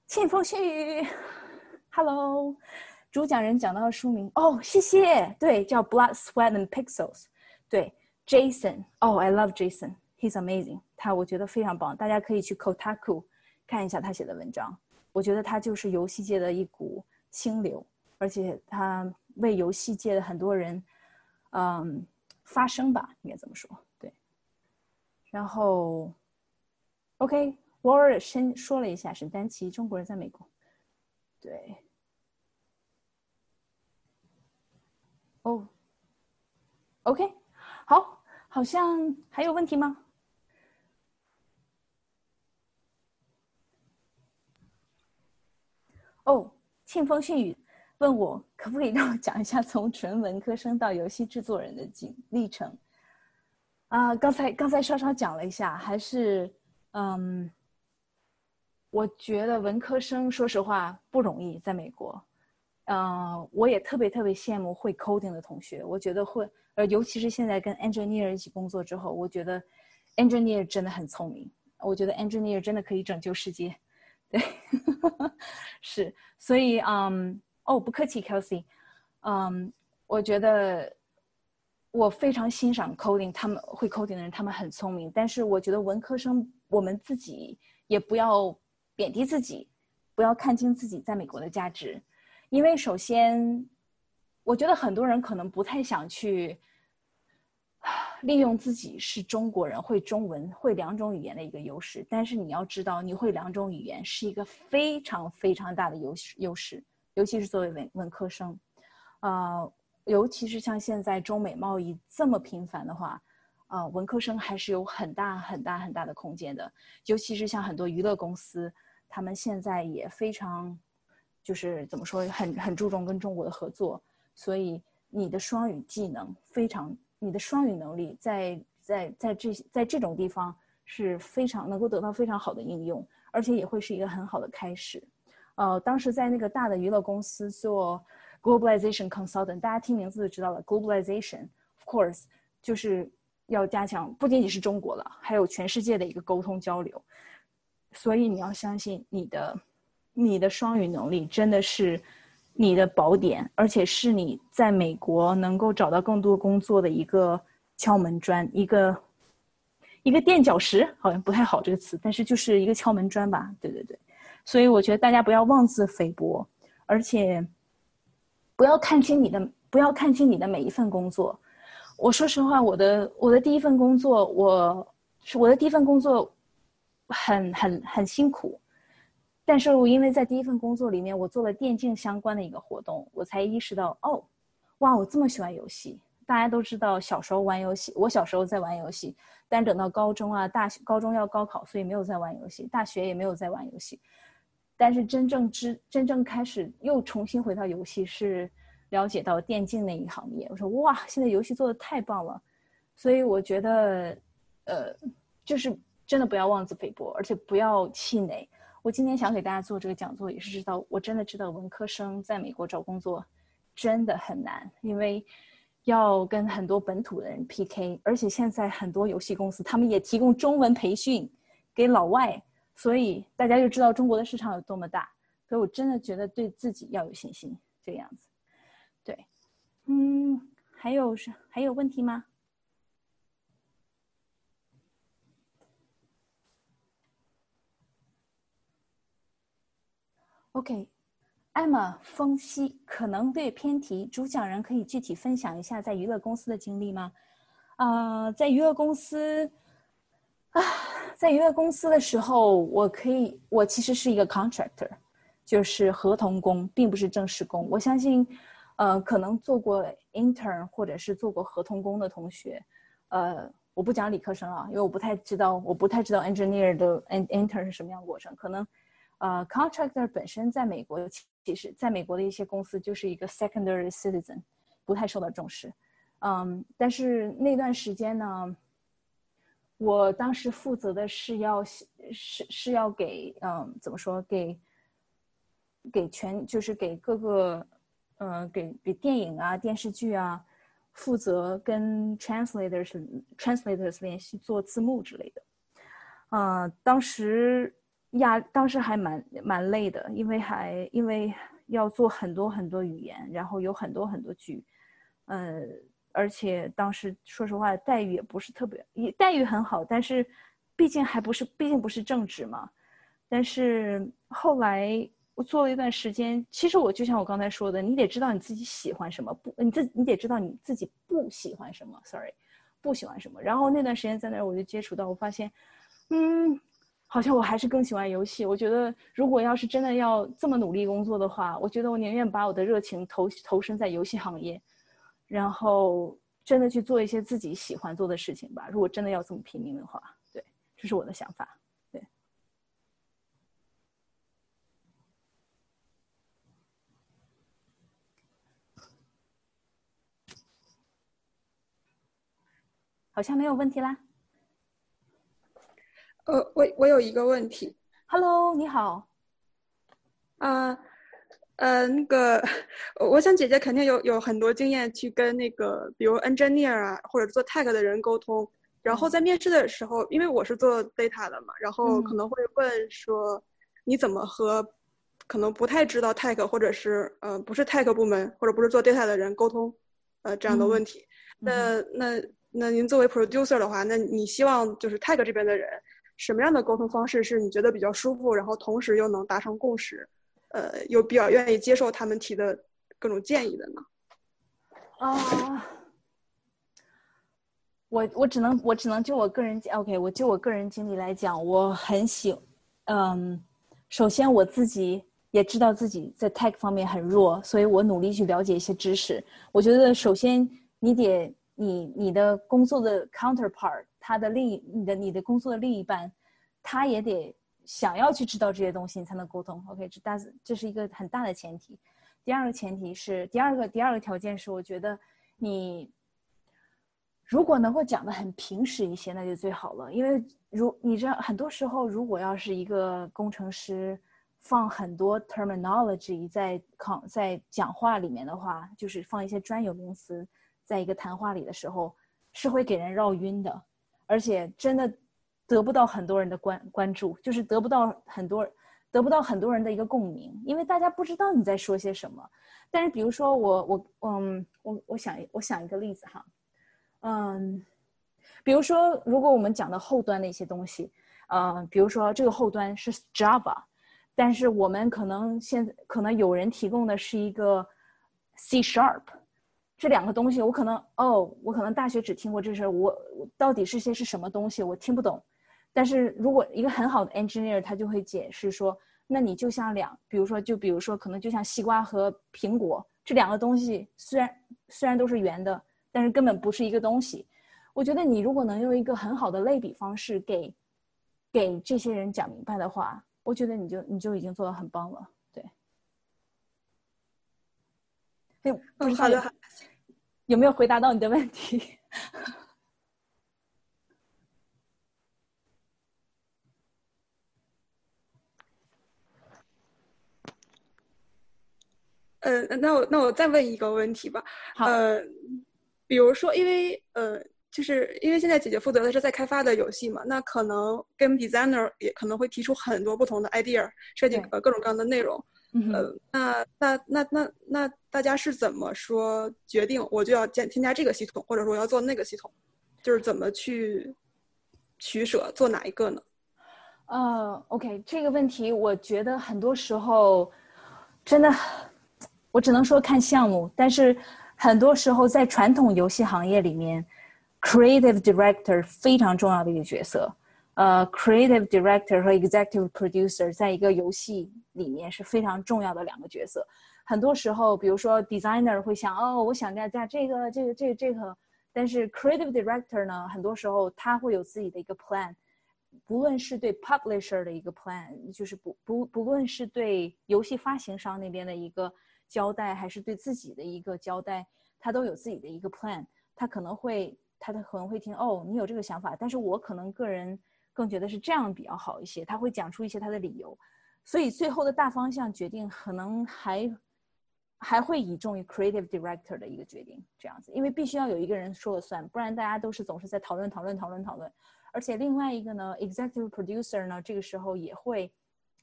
庆丰新语，Hello，主讲人讲到的书名哦，谢谢，对，叫 Blood, Sweat and Pixels，对，Jason，哦，I love Jason，he's amazing，他我觉得非常棒，大家可以去 Kotaku 看一下他写的文章，我觉得他就是游戏界的一股清流，而且他为游戏界的很多人。嗯，发生吧，应该怎么说？对。然后，OK，我尔先说了一下沈丹奇，中国人在美国。对。哦，OK，好，好像还有问题吗？哦，庆风信雨。问我可不可以让我讲一下从纯文科生到游戏制作人的经历程？啊，刚才刚才稍稍讲了一下，还是嗯，我觉得文科生说实话不容易，在美国，嗯，我也特别特别羡慕会 coding 的同学，我觉得会，呃，尤其是现在跟 engineer 一起工作之后，我觉得 engineer 真的很聪明，我觉得 engineer 真的可以拯救世界，对，是，所以嗯。哦，不客气，Kelsey。嗯，我觉得我非常欣赏 coding，他们会 coding 的人，他们很聪明。但是我觉得文科生，我们自己也不要贬低自己，不要看清自己在美国的价值。因为首先，我觉得很多人可能不太想去利用自己是中国人，会中文，会两种语言的一个优势。但是你要知道，你会两种语言是一个非常非常大的优势优势。尤其是作为文文科生，呃，尤其是像现在中美贸易这么频繁的话，呃，文科生还是有很大很大很大的空间的。尤其是像很多娱乐公司，他们现在也非常，就是怎么说，很很注重跟中国的合作。所以你的双语技能非常，你的双语能力在在在这在这种地方是非常能够得到非常好的应用，而且也会是一个很好的开始。呃，当时在那个大的娱乐公司做 globalization consultant，大家听名字就知道了，globalization，of course，就是要加强不仅仅是中国了，还有全世界的一个沟通交流。所以你要相信你的，你的双语能力真的是你的宝典，而且是你在美国能够找到更多工作的一个敲门砖，一个一个垫脚石，好像不太好这个词，但是就是一个敲门砖吧。对对对。所以我觉得大家不要妄自菲薄，而且不要看清你的不要看清你的每一份工作。我说实话，我的我的第一份工作，我是我的第一份工作，很很很辛苦。但是我因为在第一份工作里面，我做了电竞相关的一个活动，我才意识到，哦，哇，我这么喜欢游戏。大家都知道，小时候玩游戏，我小时候在玩游戏，但等到高中啊，大学高中要高考，所以没有在玩游戏，大学也没有在玩游戏。但是真正知真正开始又重新回到游戏是了解到电竞那一行业。我说哇，现在游戏做的太棒了，所以我觉得，呃，就是真的不要妄自菲薄，而且不要气馁。我今天想给大家做这个讲座，也是知道我真的知道文科生在美国找工作真的很难，因为要跟很多本土的人 PK，而且现在很多游戏公司他们也提供中文培训给老外。所以大家就知道中国的市场有多么大，所以我真的觉得对自己要有信心，这个样子。对，嗯，还有是还有问题吗？OK，艾玛风息可能对偏题，主讲人可以具体分享一下在娱乐公司的经历吗？啊，在娱乐公司啊，在娱乐公司的时候，我可以，我其实是一个 contractor，就是合同工，并不是正式工。我相信。呃，可能做过 intern 或者是做过合同工的同学，呃，我不讲理科生啊，因为我不太知道，我不太知道 engineer 的 intern 是什么样的过程。可能，呃，contractor 本身在美国，其实在美国的一些公司就是一个 secondary citizen，不太受到重视。嗯，但是那段时间呢，我当时负责的是要是是要给嗯，怎么说给给全就是给各个。嗯，给给电影啊、电视剧啊，负责跟 translators translators 联系做字幕之类的。啊，当时压，当时还蛮蛮累的，因为还因为要做很多很多语言，然后有很多很多剧，呃，而且当时说实话待遇也不是特别，也待遇很好，但是毕竟还不是，毕竟不是正职嘛。但是后来。我做了一段时间，其实我就像我刚才说的，你得知道你自己喜欢什么，不，你自你得知道你自己不喜欢什么，sorry，不喜欢什么。然后那段时间在那儿，我就接触到，我发现，嗯，好像我还是更喜欢游戏。我觉得如果要是真的要这么努力工作的话，我觉得我宁愿把我的热情投投身在游戏行业，然后真的去做一些自己喜欢做的事情吧。如果真的要这么拼命的话，对，这是我的想法。对好像没有问题啦。呃，我我有一个问题。Hello，你好。啊，呃，那个，我想姐姐肯定有有很多经验去跟那个，比如 engineer 啊，或者做 tech 的人沟通。然后在面试的时候，因为我是做 data 的嘛，然后可能会问说，你怎么和可能不太知道 tech 或者是呃不是 tech 部门或者不是做 data 的人沟通，呃这样的问题。那那。那您作为 producer 的话，那你希望就是 tag 这边的人，什么样的沟通方式是你觉得比较舒服，然后同时又能达成共识，呃，有比较愿意接受他们提的各种建议的呢？啊，我我只能我只能就我个人 OK，我就我个人经历来讲，我很喜，嗯，首先我自己也知道自己在 tag 方面很弱，所以我努力去了解一些知识。我觉得首先你得。你你的工作的 counterpart，他的另你的你的工作的另一半，他也得想要去知道这些东西，你才能沟通。OK，这大这是一个很大的前提。第二个前提是，第二个第二个条件是，我觉得你如果能够讲的很平实一些，那就最好了。因为如你知道，很多时候如果要是一个工程师放很多 terminology 在讲在讲话里面的话，就是放一些专有名词。在一个谈话里的时候，是会给人绕晕的，而且真的得不到很多人的关关注，就是得不到很多得不到很多人的一个共鸣，因为大家不知道你在说些什么。但是，比如说我我嗯我我想我想一个例子哈，嗯，比如说如果我们讲的后端的一些东西，嗯，比如说这个后端是 Java，但是我们可能现在可能有人提供的是一个 C Sharp。这两个东西，我可能哦，我可能大学只听过这事，我我到底是些是什么东西，我听不懂。但是如果一个很好的 engineer，他就会解释说，那你就像两，比如说就比如说，可能就像西瓜和苹果这两个东西，虽然虽然都是圆的，但是根本不是一个东西。我觉得你如果能用一个很好的类比方式给给这些人讲明白的话，我觉得你就你就已经做的很棒了。嗯，好的，有没有回答到你的问题？呃，那我那我再问一个问题吧。呃，比如说，因为呃，就是因为现在姐姐负责的是在开发的游戏嘛，那可能 game designer 也可能会提出很多不同的 idea，设计呃各种各样的内容。嗯呃，那那那那那大家是怎么说决定我就要添添加这个系统，或者说我要做那个系统，就是怎么去取舍做哪一个呢？呃，OK，这个问题我觉得很多时候真的，我只能说看项目，但是很多时候在传统游戏行业里面，creative director 非常重要的一个角色。呃，creative director 和 executive producer 在一个游戏里面是非常重要的两个角色。很多时候，比如说 designer 会想，哦，我想加加这个、这个、这个、这个，但是 creative director 呢，很多时候他会有自己的一个 plan。不论是对 publisher 的一个 plan，就是不不不论是对游戏发行商那边的一个交代，还是对自己的一个交代，他都有自己的一个 plan。他可能会他他可能会听哦，你有这个想法，但是我可能个人更觉得是这样比较好一些。他会讲出一些他的理由，所以最后的大方向决定可能还还会倚重于 creative director 的一个决定这样子，因为必须要有一个人说了算，不然大家都是总是在讨论讨论讨论讨论。而且另外一个呢，executive producer 呢，这个时候也会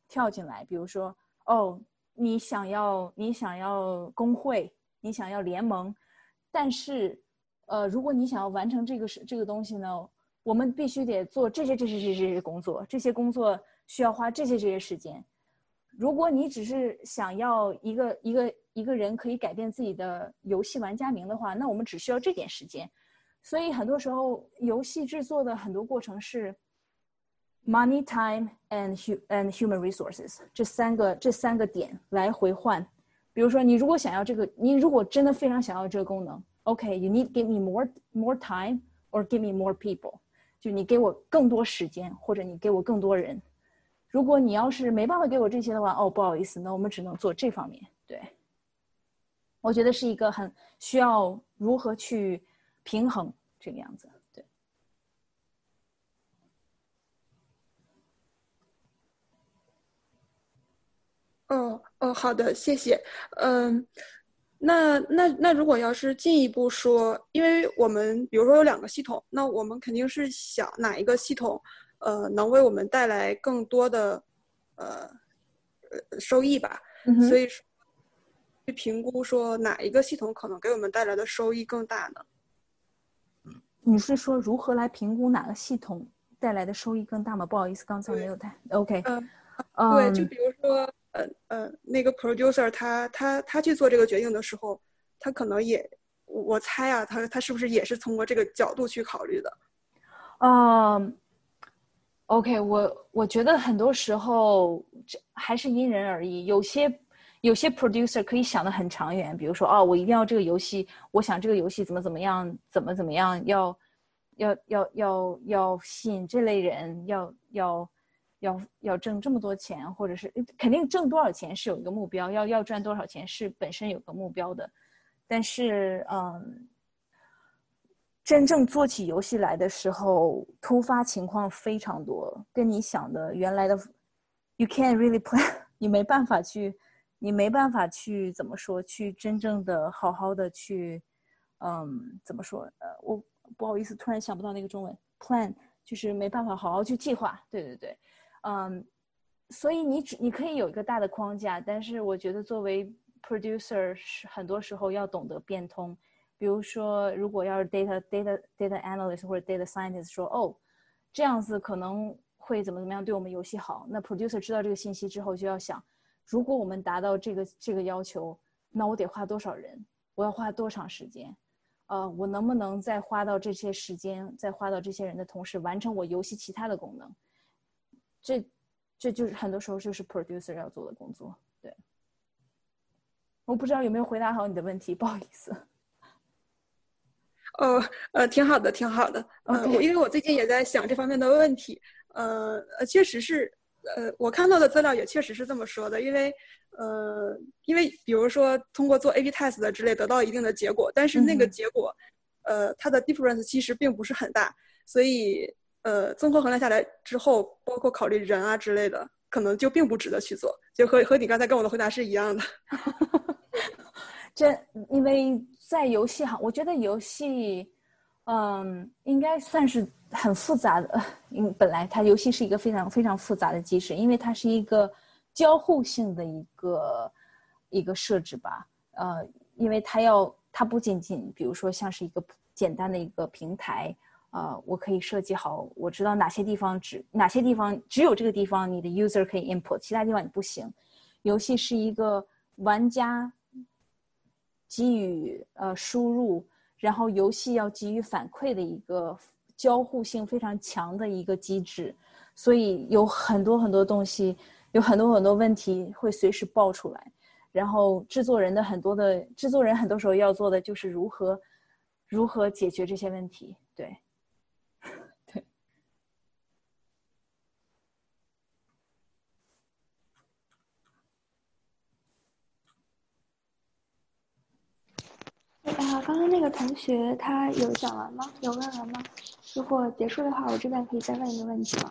跳进来，比如说，哦，你想要你想要工会，你想要联盟，但是，呃，如果你想要完成这个是这个东西呢，我们必须得做这些这些这些这些工作，这些工作需要花这些这些时间。如果你只是想要一个一个一个人可以改变自己的游戏玩家名的话，那我们只需要这点时间。所以很多时候，游戏制作的很多过程是 money, time and hu and human resources 这三个这三个点来回换。比如说，你如果想要这个，你如果真的非常想要这个功能，OK，you、need give me more more time or give me more people，就你给我更多时间，或者你给我更多人。如果你要是没办法给我这些的话，哦，不好意思，那我们只能做这方面。对，我觉得是一个很需要如何去。平衡这个样子，对。哦哦，好的，谢谢。嗯，那那那如果要是进一步说，因为我们比如说有两个系统，那我们肯定是想哪一个系统，呃，能为我们带来更多的呃呃收益吧。所以说，去评估说哪一个系统可能给我们带来的收益更大呢？你是说如何来评估哪个系统带来的收益更大吗？不好意思，刚才没有太 OK。嗯，对，就比如说，呃呃，那个 producer 他他他去做这个决定的时候，他可能也，我猜啊，他他是不是也是通过这个角度去考虑的？嗯，OK，我我觉得很多时候这还是因人而异，有些。有些 producer 可以想得很长远，比如说，哦，我一定要这个游戏，我想这个游戏怎么怎么样，怎么怎么样，要，要要要要吸引这类人，要要要要挣这么多钱，或者是肯定挣多少钱是有一个目标，要要赚多少钱是本身有个目标的，但是，嗯，真正做起游戏来的时候，突发情况非常多，跟你想的原来的，you can't really plan，你没办法去。你没办法去怎么说，去真正的好好的去，嗯，怎么说？呃，我不好意思，突然想不到那个中文 plan，就是没办法好好去计划。对对对，嗯，所以你只你可以有一个大的框架，但是我觉得作为 producer 是很多时候要懂得变通。比如说，如果要是 data data data analyst 或者 data scientist 说，哦，这样子可能会怎么怎么样对我们游戏好，那 producer 知道这个信息之后就要想。如果我们达到这个这个要求，那我得花多少人？我要花多长时间？呃，我能不能再花到这些时间，再花到这些人的同时，完成我游戏其他的功能？这，这就是很多时候就是 producer 要做的工作。对，我不知道有没有回答好你的问题，不好意思。哦，呃，挺好的，挺好的。呃，我因为我最近也在想这方面的问题。呃，呃，确实是。呃，我看到的资料也确实是这么说的，因为，呃，因为比如说通过做 A/B test 的之类得到一定的结果，但是那个结果，呃，它的 difference 其实并不是很大，所以，呃，综合衡量下来之后，包括考虑人啊之类的，可能就并不值得去做，就和和你刚才跟我的回答是一样的。这因为在游戏行，我觉得游戏，嗯，应该算是。很复杂的，因本来它游戏是一个非常非常复杂的机制，因为它是一个交互性的一个一个设置吧。呃，因为它要它不仅仅比如说像是一个简单的一个平台，呃，我可以设计好，我知道哪些地方只哪些地方只有这个地方你的 user 可以 input，其他地方你不行。游戏是一个玩家给予呃输入，然后游戏要给予反馈的一个交互性非常强的一个机制，所以有很多很多东西，有很多很多问题会随时爆出来。然后制作人的很多的制作人很多时候要做的就是如何如何解决这些问题，对。啊，刚刚那个同学他有讲完吗？有问完吗？如果结束的话，我这边可以再问一个问题吗？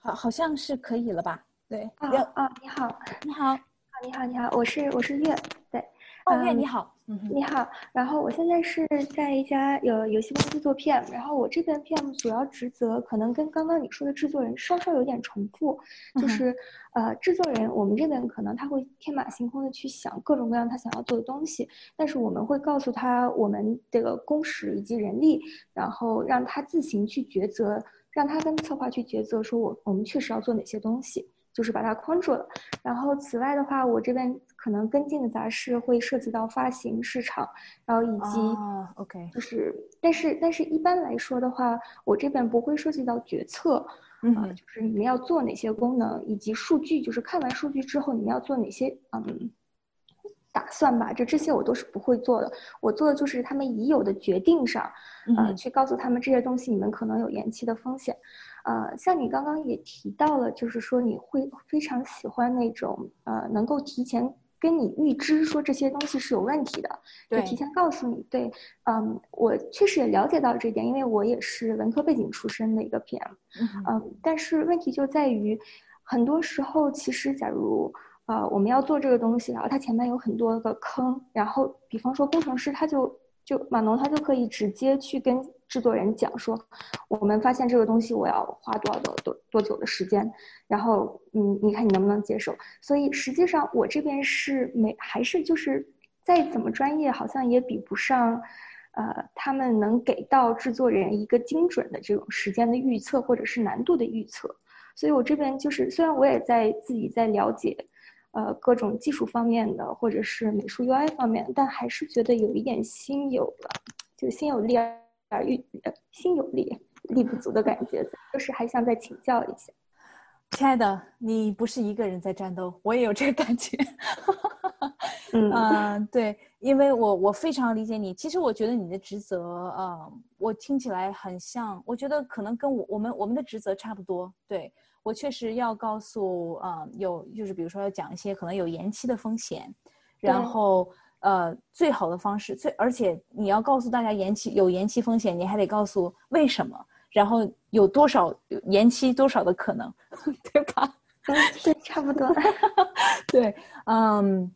好，好像是可以了吧？对。啊啊，你好，你好，你好，你好，我是我是月，对。哦，月你好。你好，然后我现在是在一家有游戏公司做 PM，然后我这边 PM 主要职责可能跟刚刚你说的制作人稍稍有点重复，就是呃制作人我们这边可能他会天马行空的去想各种各样他想要做的东西，但是我们会告诉他我们这个工时以及人力，然后让他自行去抉择，让他跟策划去抉择，说我我们确实要做哪些东西。就是把它框住了，然后此外的话，我这边可能跟进的杂事会涉及到发行市场，然后以及，OK，就是，但是但是一般来说的话，我这边不会涉及到决策，啊，就是你们要做哪些功能，以及数据，就是看完数据之后你们要做哪些嗯打算吧，这这些我都是不会做的，我做的就是他们已有的决定上，呃，去告诉他们这些东西你们可能有延期的风险。呃，像你刚刚也提到了，就是说你会非常喜欢那种呃，能够提前跟你预知说这些东西是有问题的，就提前告诉你。对，嗯，我确实也了解到这一点，因为我也是文科背景出身的一个 PM，嗯，但是问题就在于，很多时候其实假如呃我们要做这个东西，然后它前面有很多个坑，然后比方说工程师他就就码农他就可以直接去跟。制作人讲说，我们发现这个东西我要花多少多多多久的时间，然后嗯，你看你能不能接受？所以实际上我这边是没，还是就是再怎么专业，好像也比不上，呃，他们能给到制作人一个精准的这种时间的预测或者是难度的预测。所以我这边就是虽然我也在自己在了解，呃，各种技术方面的或者是美术 UI 方面，但还是觉得有一点心有了，就心有力。欲心有力，力不足的感觉，就是还想再请教一下，亲爱的，你不是一个人在战斗，我也有这个感觉。嗯，对，因为我我非常理解你。其实我觉得你的职责，嗯，我听起来很像，我觉得可能跟我我们我们的职责差不多。对我确实要告诉，嗯，有就是比如说要讲一些可能有延期的风险，然后。呃，最好的方式，最而且你要告诉大家延期有延期风险，你还得告诉为什么，然后有多少延期多少的可能，对吧？嗯，对，差不多。对，嗯，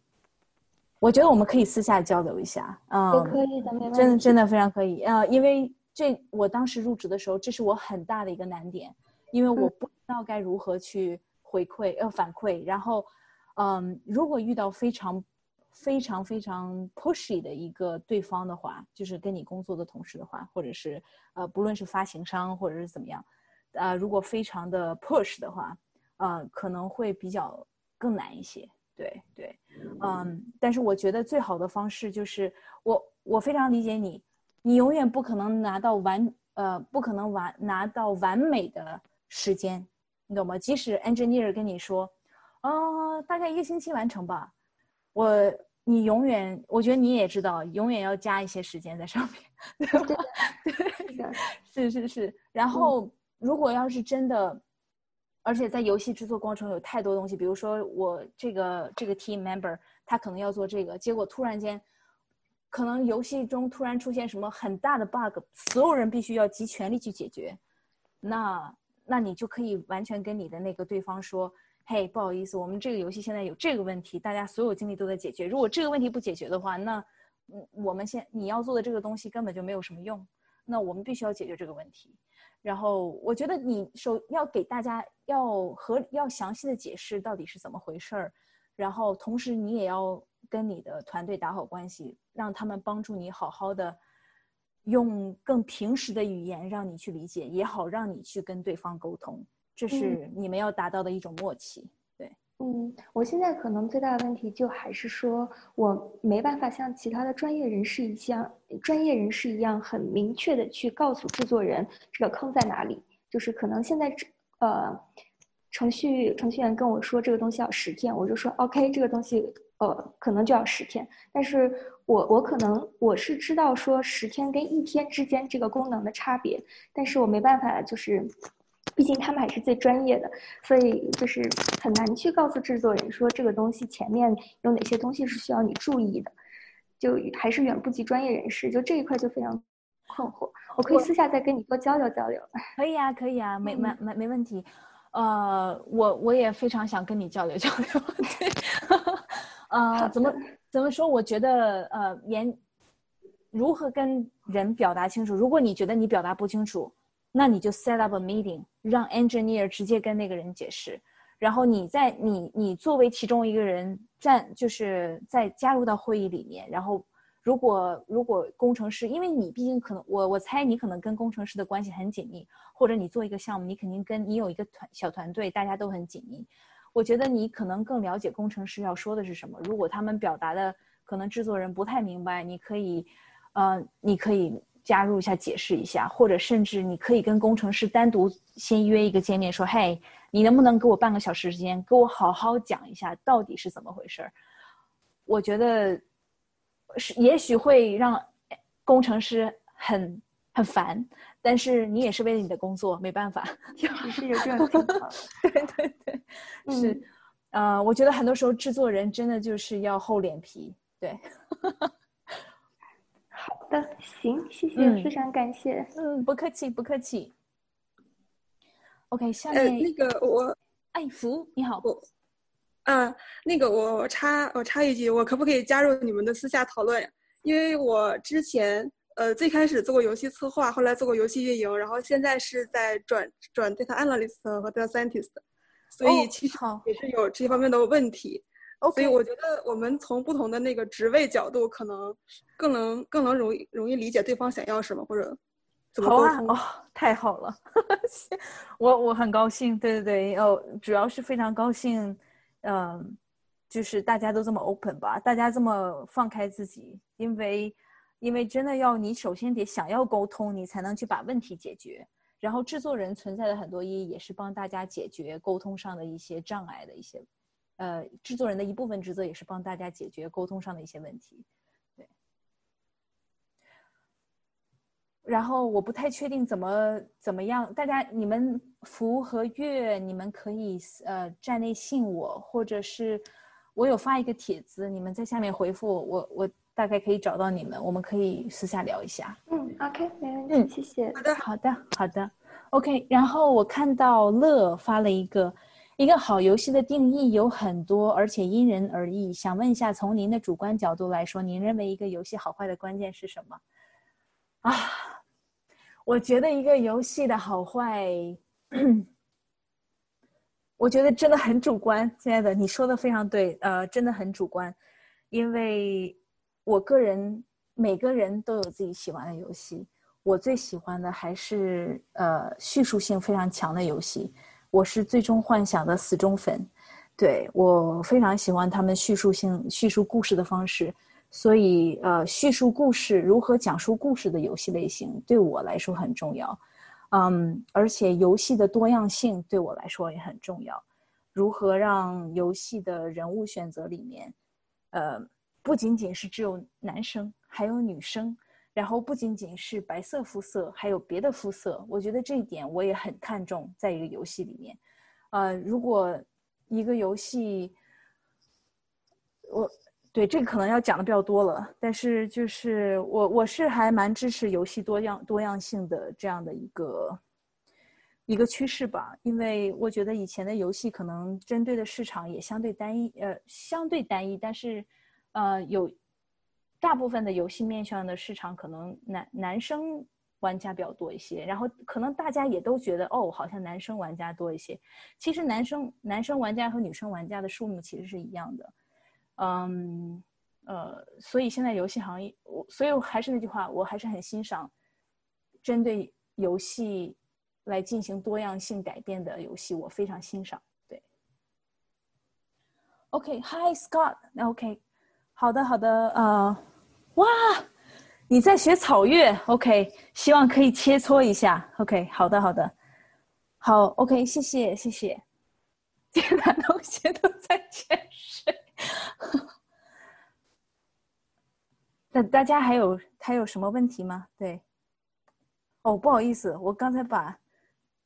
我觉得我们可以私下交流一下，嗯，可以的，没问题。真的真的非常可以，呃，因为这我当时入职的时候，这是我很大的一个难点，因为我不知道该如何去回馈呃反馈，然后，嗯，如果遇到非常。非常非常 pushy 的一个对方的话，就是跟你工作的同事的话，或者是呃，不论是发行商或者是怎么样，啊，如果非常的 push 的话，呃，可能会比较更难一些。对对，嗯，但是我觉得最好的方式就是我我非常理解你，你永远不可能拿到完呃，不可能完拿到完美的时间，你懂吗？即使 engineer 跟你说，啊，大概一个星期完成吧，我。你永远，我觉得你也知道，永远要加一些时间在上面，对吧？对，是是是。然后，如果要是真的，而且在游戏制作过程有太多东西，比如说我这个这个 team member 他可能要做这个，结果突然间，可能游戏中突然出现什么很大的 bug，所有人必须要集全力去解决，那那你就可以完全跟你的那个对方说。嘿，不好意思，我们这个游戏现在有这个问题，大家所有精力都在解决。如果这个问题不解决的话，那，嗯，我们现你要做的这个东西根本就没有什么用。那我们必须要解决这个问题。然后我觉得你首要给大家要和要详细的解释到底是怎么回事儿，然后同时你也要跟你的团队打好关系，让他们帮助你好好的用更平实的语言让你去理解，也好让你去跟对方沟通，这是你们要达到的一种默契。对嗯，我现在可能最大的问题就还是说，我没办法像其他的专业人士一样，专业人士一样很明确的去告诉制作人这个坑在哪里。就是可能现在，呃，程序程序员跟我说这个东西要十天，我就说 OK，这个东西呃可能就要十天。但是我我可能我是知道说十天跟一天之间这个功能的差别，但是我没办法就是。毕竟他们还是最专业的，所以就是很难去告诉制作人说这个东西前面有哪些东西是需要你注意的，就还是远不及专业人士，就这一块就非常困惑。我可以私下再跟你多交流交流。可以啊，可以啊，没没没没问题。呃，我我也非常想跟你交流交流。对，呃，怎么怎么说？我觉得呃，言如何跟人表达清楚？如果你觉得你表达不清楚。那你就 set up a meeting，让 engineer 直接跟那个人解释，然后你在你你作为其中一个人站，就是在加入到会议里面。然后如果如果工程师，因为你毕竟可能我我猜你可能跟工程师的关系很紧密，或者你做一个项目，你肯定跟你有一个团小团队，大家都很紧密。我觉得你可能更了解工程师要说的是什么。如果他们表达的可能制作人不太明白，你可以，呃，你可以。加入一下，解释一下，或者甚至你可以跟工程师单独先约一个见面，说：“嘿，你能不能给我半个小时时间，给我好好讲一下到底是怎么回事儿？”我觉得是，也许会让工程师很很烦，但是你也是为了你的工作，没办法。也是有这种情况。对对对，是，呃，我觉得很多时候制作人真的就是要厚脸皮，对。好的，行，谢谢，非常感谢。嗯，不客气，不客气。OK，下面那个我，艾福，你好。我，啊，那个我插我插一句，我可不可以加入你们的私下讨论？因为我之前呃最开始做过游戏策划，后来做过游戏运营，然后现在是在转转 data analyst 和 data scientist，所以其实也是有这方面的问题。所以我觉得我们从不同的那个职位角度，可能更能更能容易容易理解对方想要什么或者怎么沟通。哦，太好了，我我很高兴。对对对，哦，主要是非常高兴，嗯，就是大家都这么 open 吧，大家这么放开自己，因为因为真的要你首先得想要沟通，你才能去把问题解决。然后制作人存在的很多意义，也是帮大家解决沟通上的一些障碍的一些。呃，制作人的一部分职责也是帮大家解决沟通上的一些问题，对。然后我不太确定怎么怎么样，大家你们福和月，你们可以呃站内信我，或者是我有发一个帖子，你们在下面回复我，我大概可以找到你们，我们可以私下聊一下。嗯，OK，没问题，谢谢。好的，好的，好的，OK。然后我看到乐发了一个。一个好游戏的定义有很多，而且因人而异。想问一下，从您的主观角度来说，您认为一个游戏好坏的关键是什么？啊，我觉得一个游戏的好坏，我觉得真的很主观。亲爱的，你说的非常对，呃，真的很主观，因为我个人每个人都有自己喜欢的游戏，我最喜欢的还是呃叙述性非常强的游戏。我是最终幻想的死忠粉，对我非常喜欢他们叙述性叙述故事的方式，所以呃，叙述故事如何讲述故事的游戏类型对我来说很重要，嗯，而且游戏的多样性对我来说也很重要，如何让游戏的人物选择里面，呃，不仅仅是只有男生，还有女生。然后不仅仅是白色肤色，还有别的肤色。我觉得这一点我也很看重，在一个游戏里面。呃，如果一个游戏，我对这个可能要讲的比较多了，但是就是我我是还蛮支持游戏多样多样性的这样的一个一个趋势吧，因为我觉得以前的游戏可能针对的市场也相对单一，呃，相对单一，但是呃有。大部分的游戏面向的市场，可能男男生玩家比较多一些，然后可能大家也都觉得哦，好像男生玩家多一些。其实男生男生玩家和女生玩家的数目其实是一样的，嗯呃，所以现在游戏行业，我所以我还是那句话，我还是很欣赏针对游戏来进行多样性改变的游戏，我非常欣赏。对，OK，Hi Scott，OK，好的好的，呃，哇。你在学草月，OK，希望可以切磋一下，OK，好的，好的，好，OK，谢谢，谢谢。天哪，同学都在潜水。那大家还有还有什么问题吗？对。哦，不好意思，我刚才把，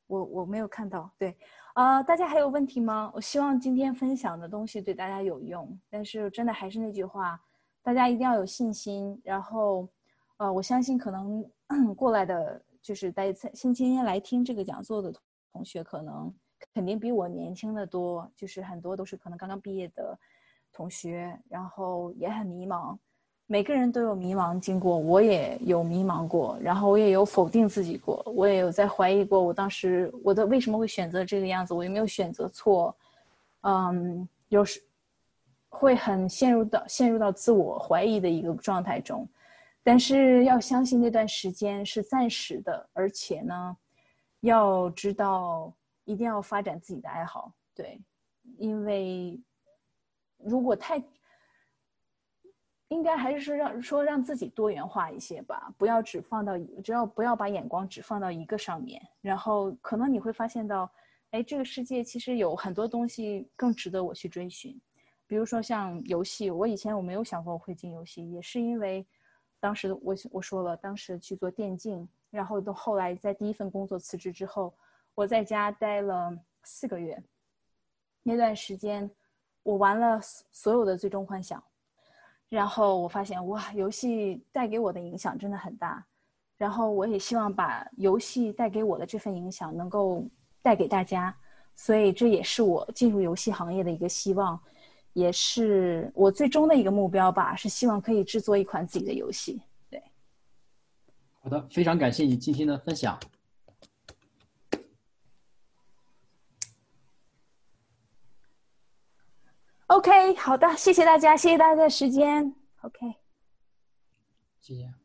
我我没有看到。对，啊，大家还有问题吗？我希望今天分享的东西对大家有用。但是真的还是那句话，大家一定要有信心，然后。呃，我相信可能 过来的，就是在星期天来听这个讲座的同学，可能肯定比我年轻的多，就是很多都是可能刚刚毕业的同学，然后也很迷茫。每个人都有迷茫经过，我也有迷茫过，然后我也有否定自己过，我也有在怀疑过，我当时我的为什么会选择这个样子，我有没有选择错？嗯，有时会很陷入到陷入到自我怀疑的一个状态中。但是要相信那段时间是暂时的，而且呢，要知道一定要发展自己的爱好，对，因为如果太，应该还是说让说让自己多元化一些吧，不要只放到，只要不要把眼光只放到一个上面，然后可能你会发现到，哎，这个世界其实有很多东西更值得我去追寻，比如说像游戏，我以前我没有想过我会进游戏，也是因为。当时我我说了，当时去做电竞，然后到后来在第一份工作辞职之后，我在家待了四个月。那段时间，我玩了所有的最终幻想，然后我发现哇，游戏带给我的影响真的很大。然后我也希望把游戏带给我的这份影响能够带给大家，所以这也是我进入游戏行业的一个希望。也是我最终的一个目标吧，是希望可以制作一款自己的游戏。对，好的，非常感谢你今天的分享。OK，好的，谢谢大家，谢谢大家的时间。OK，谢谢。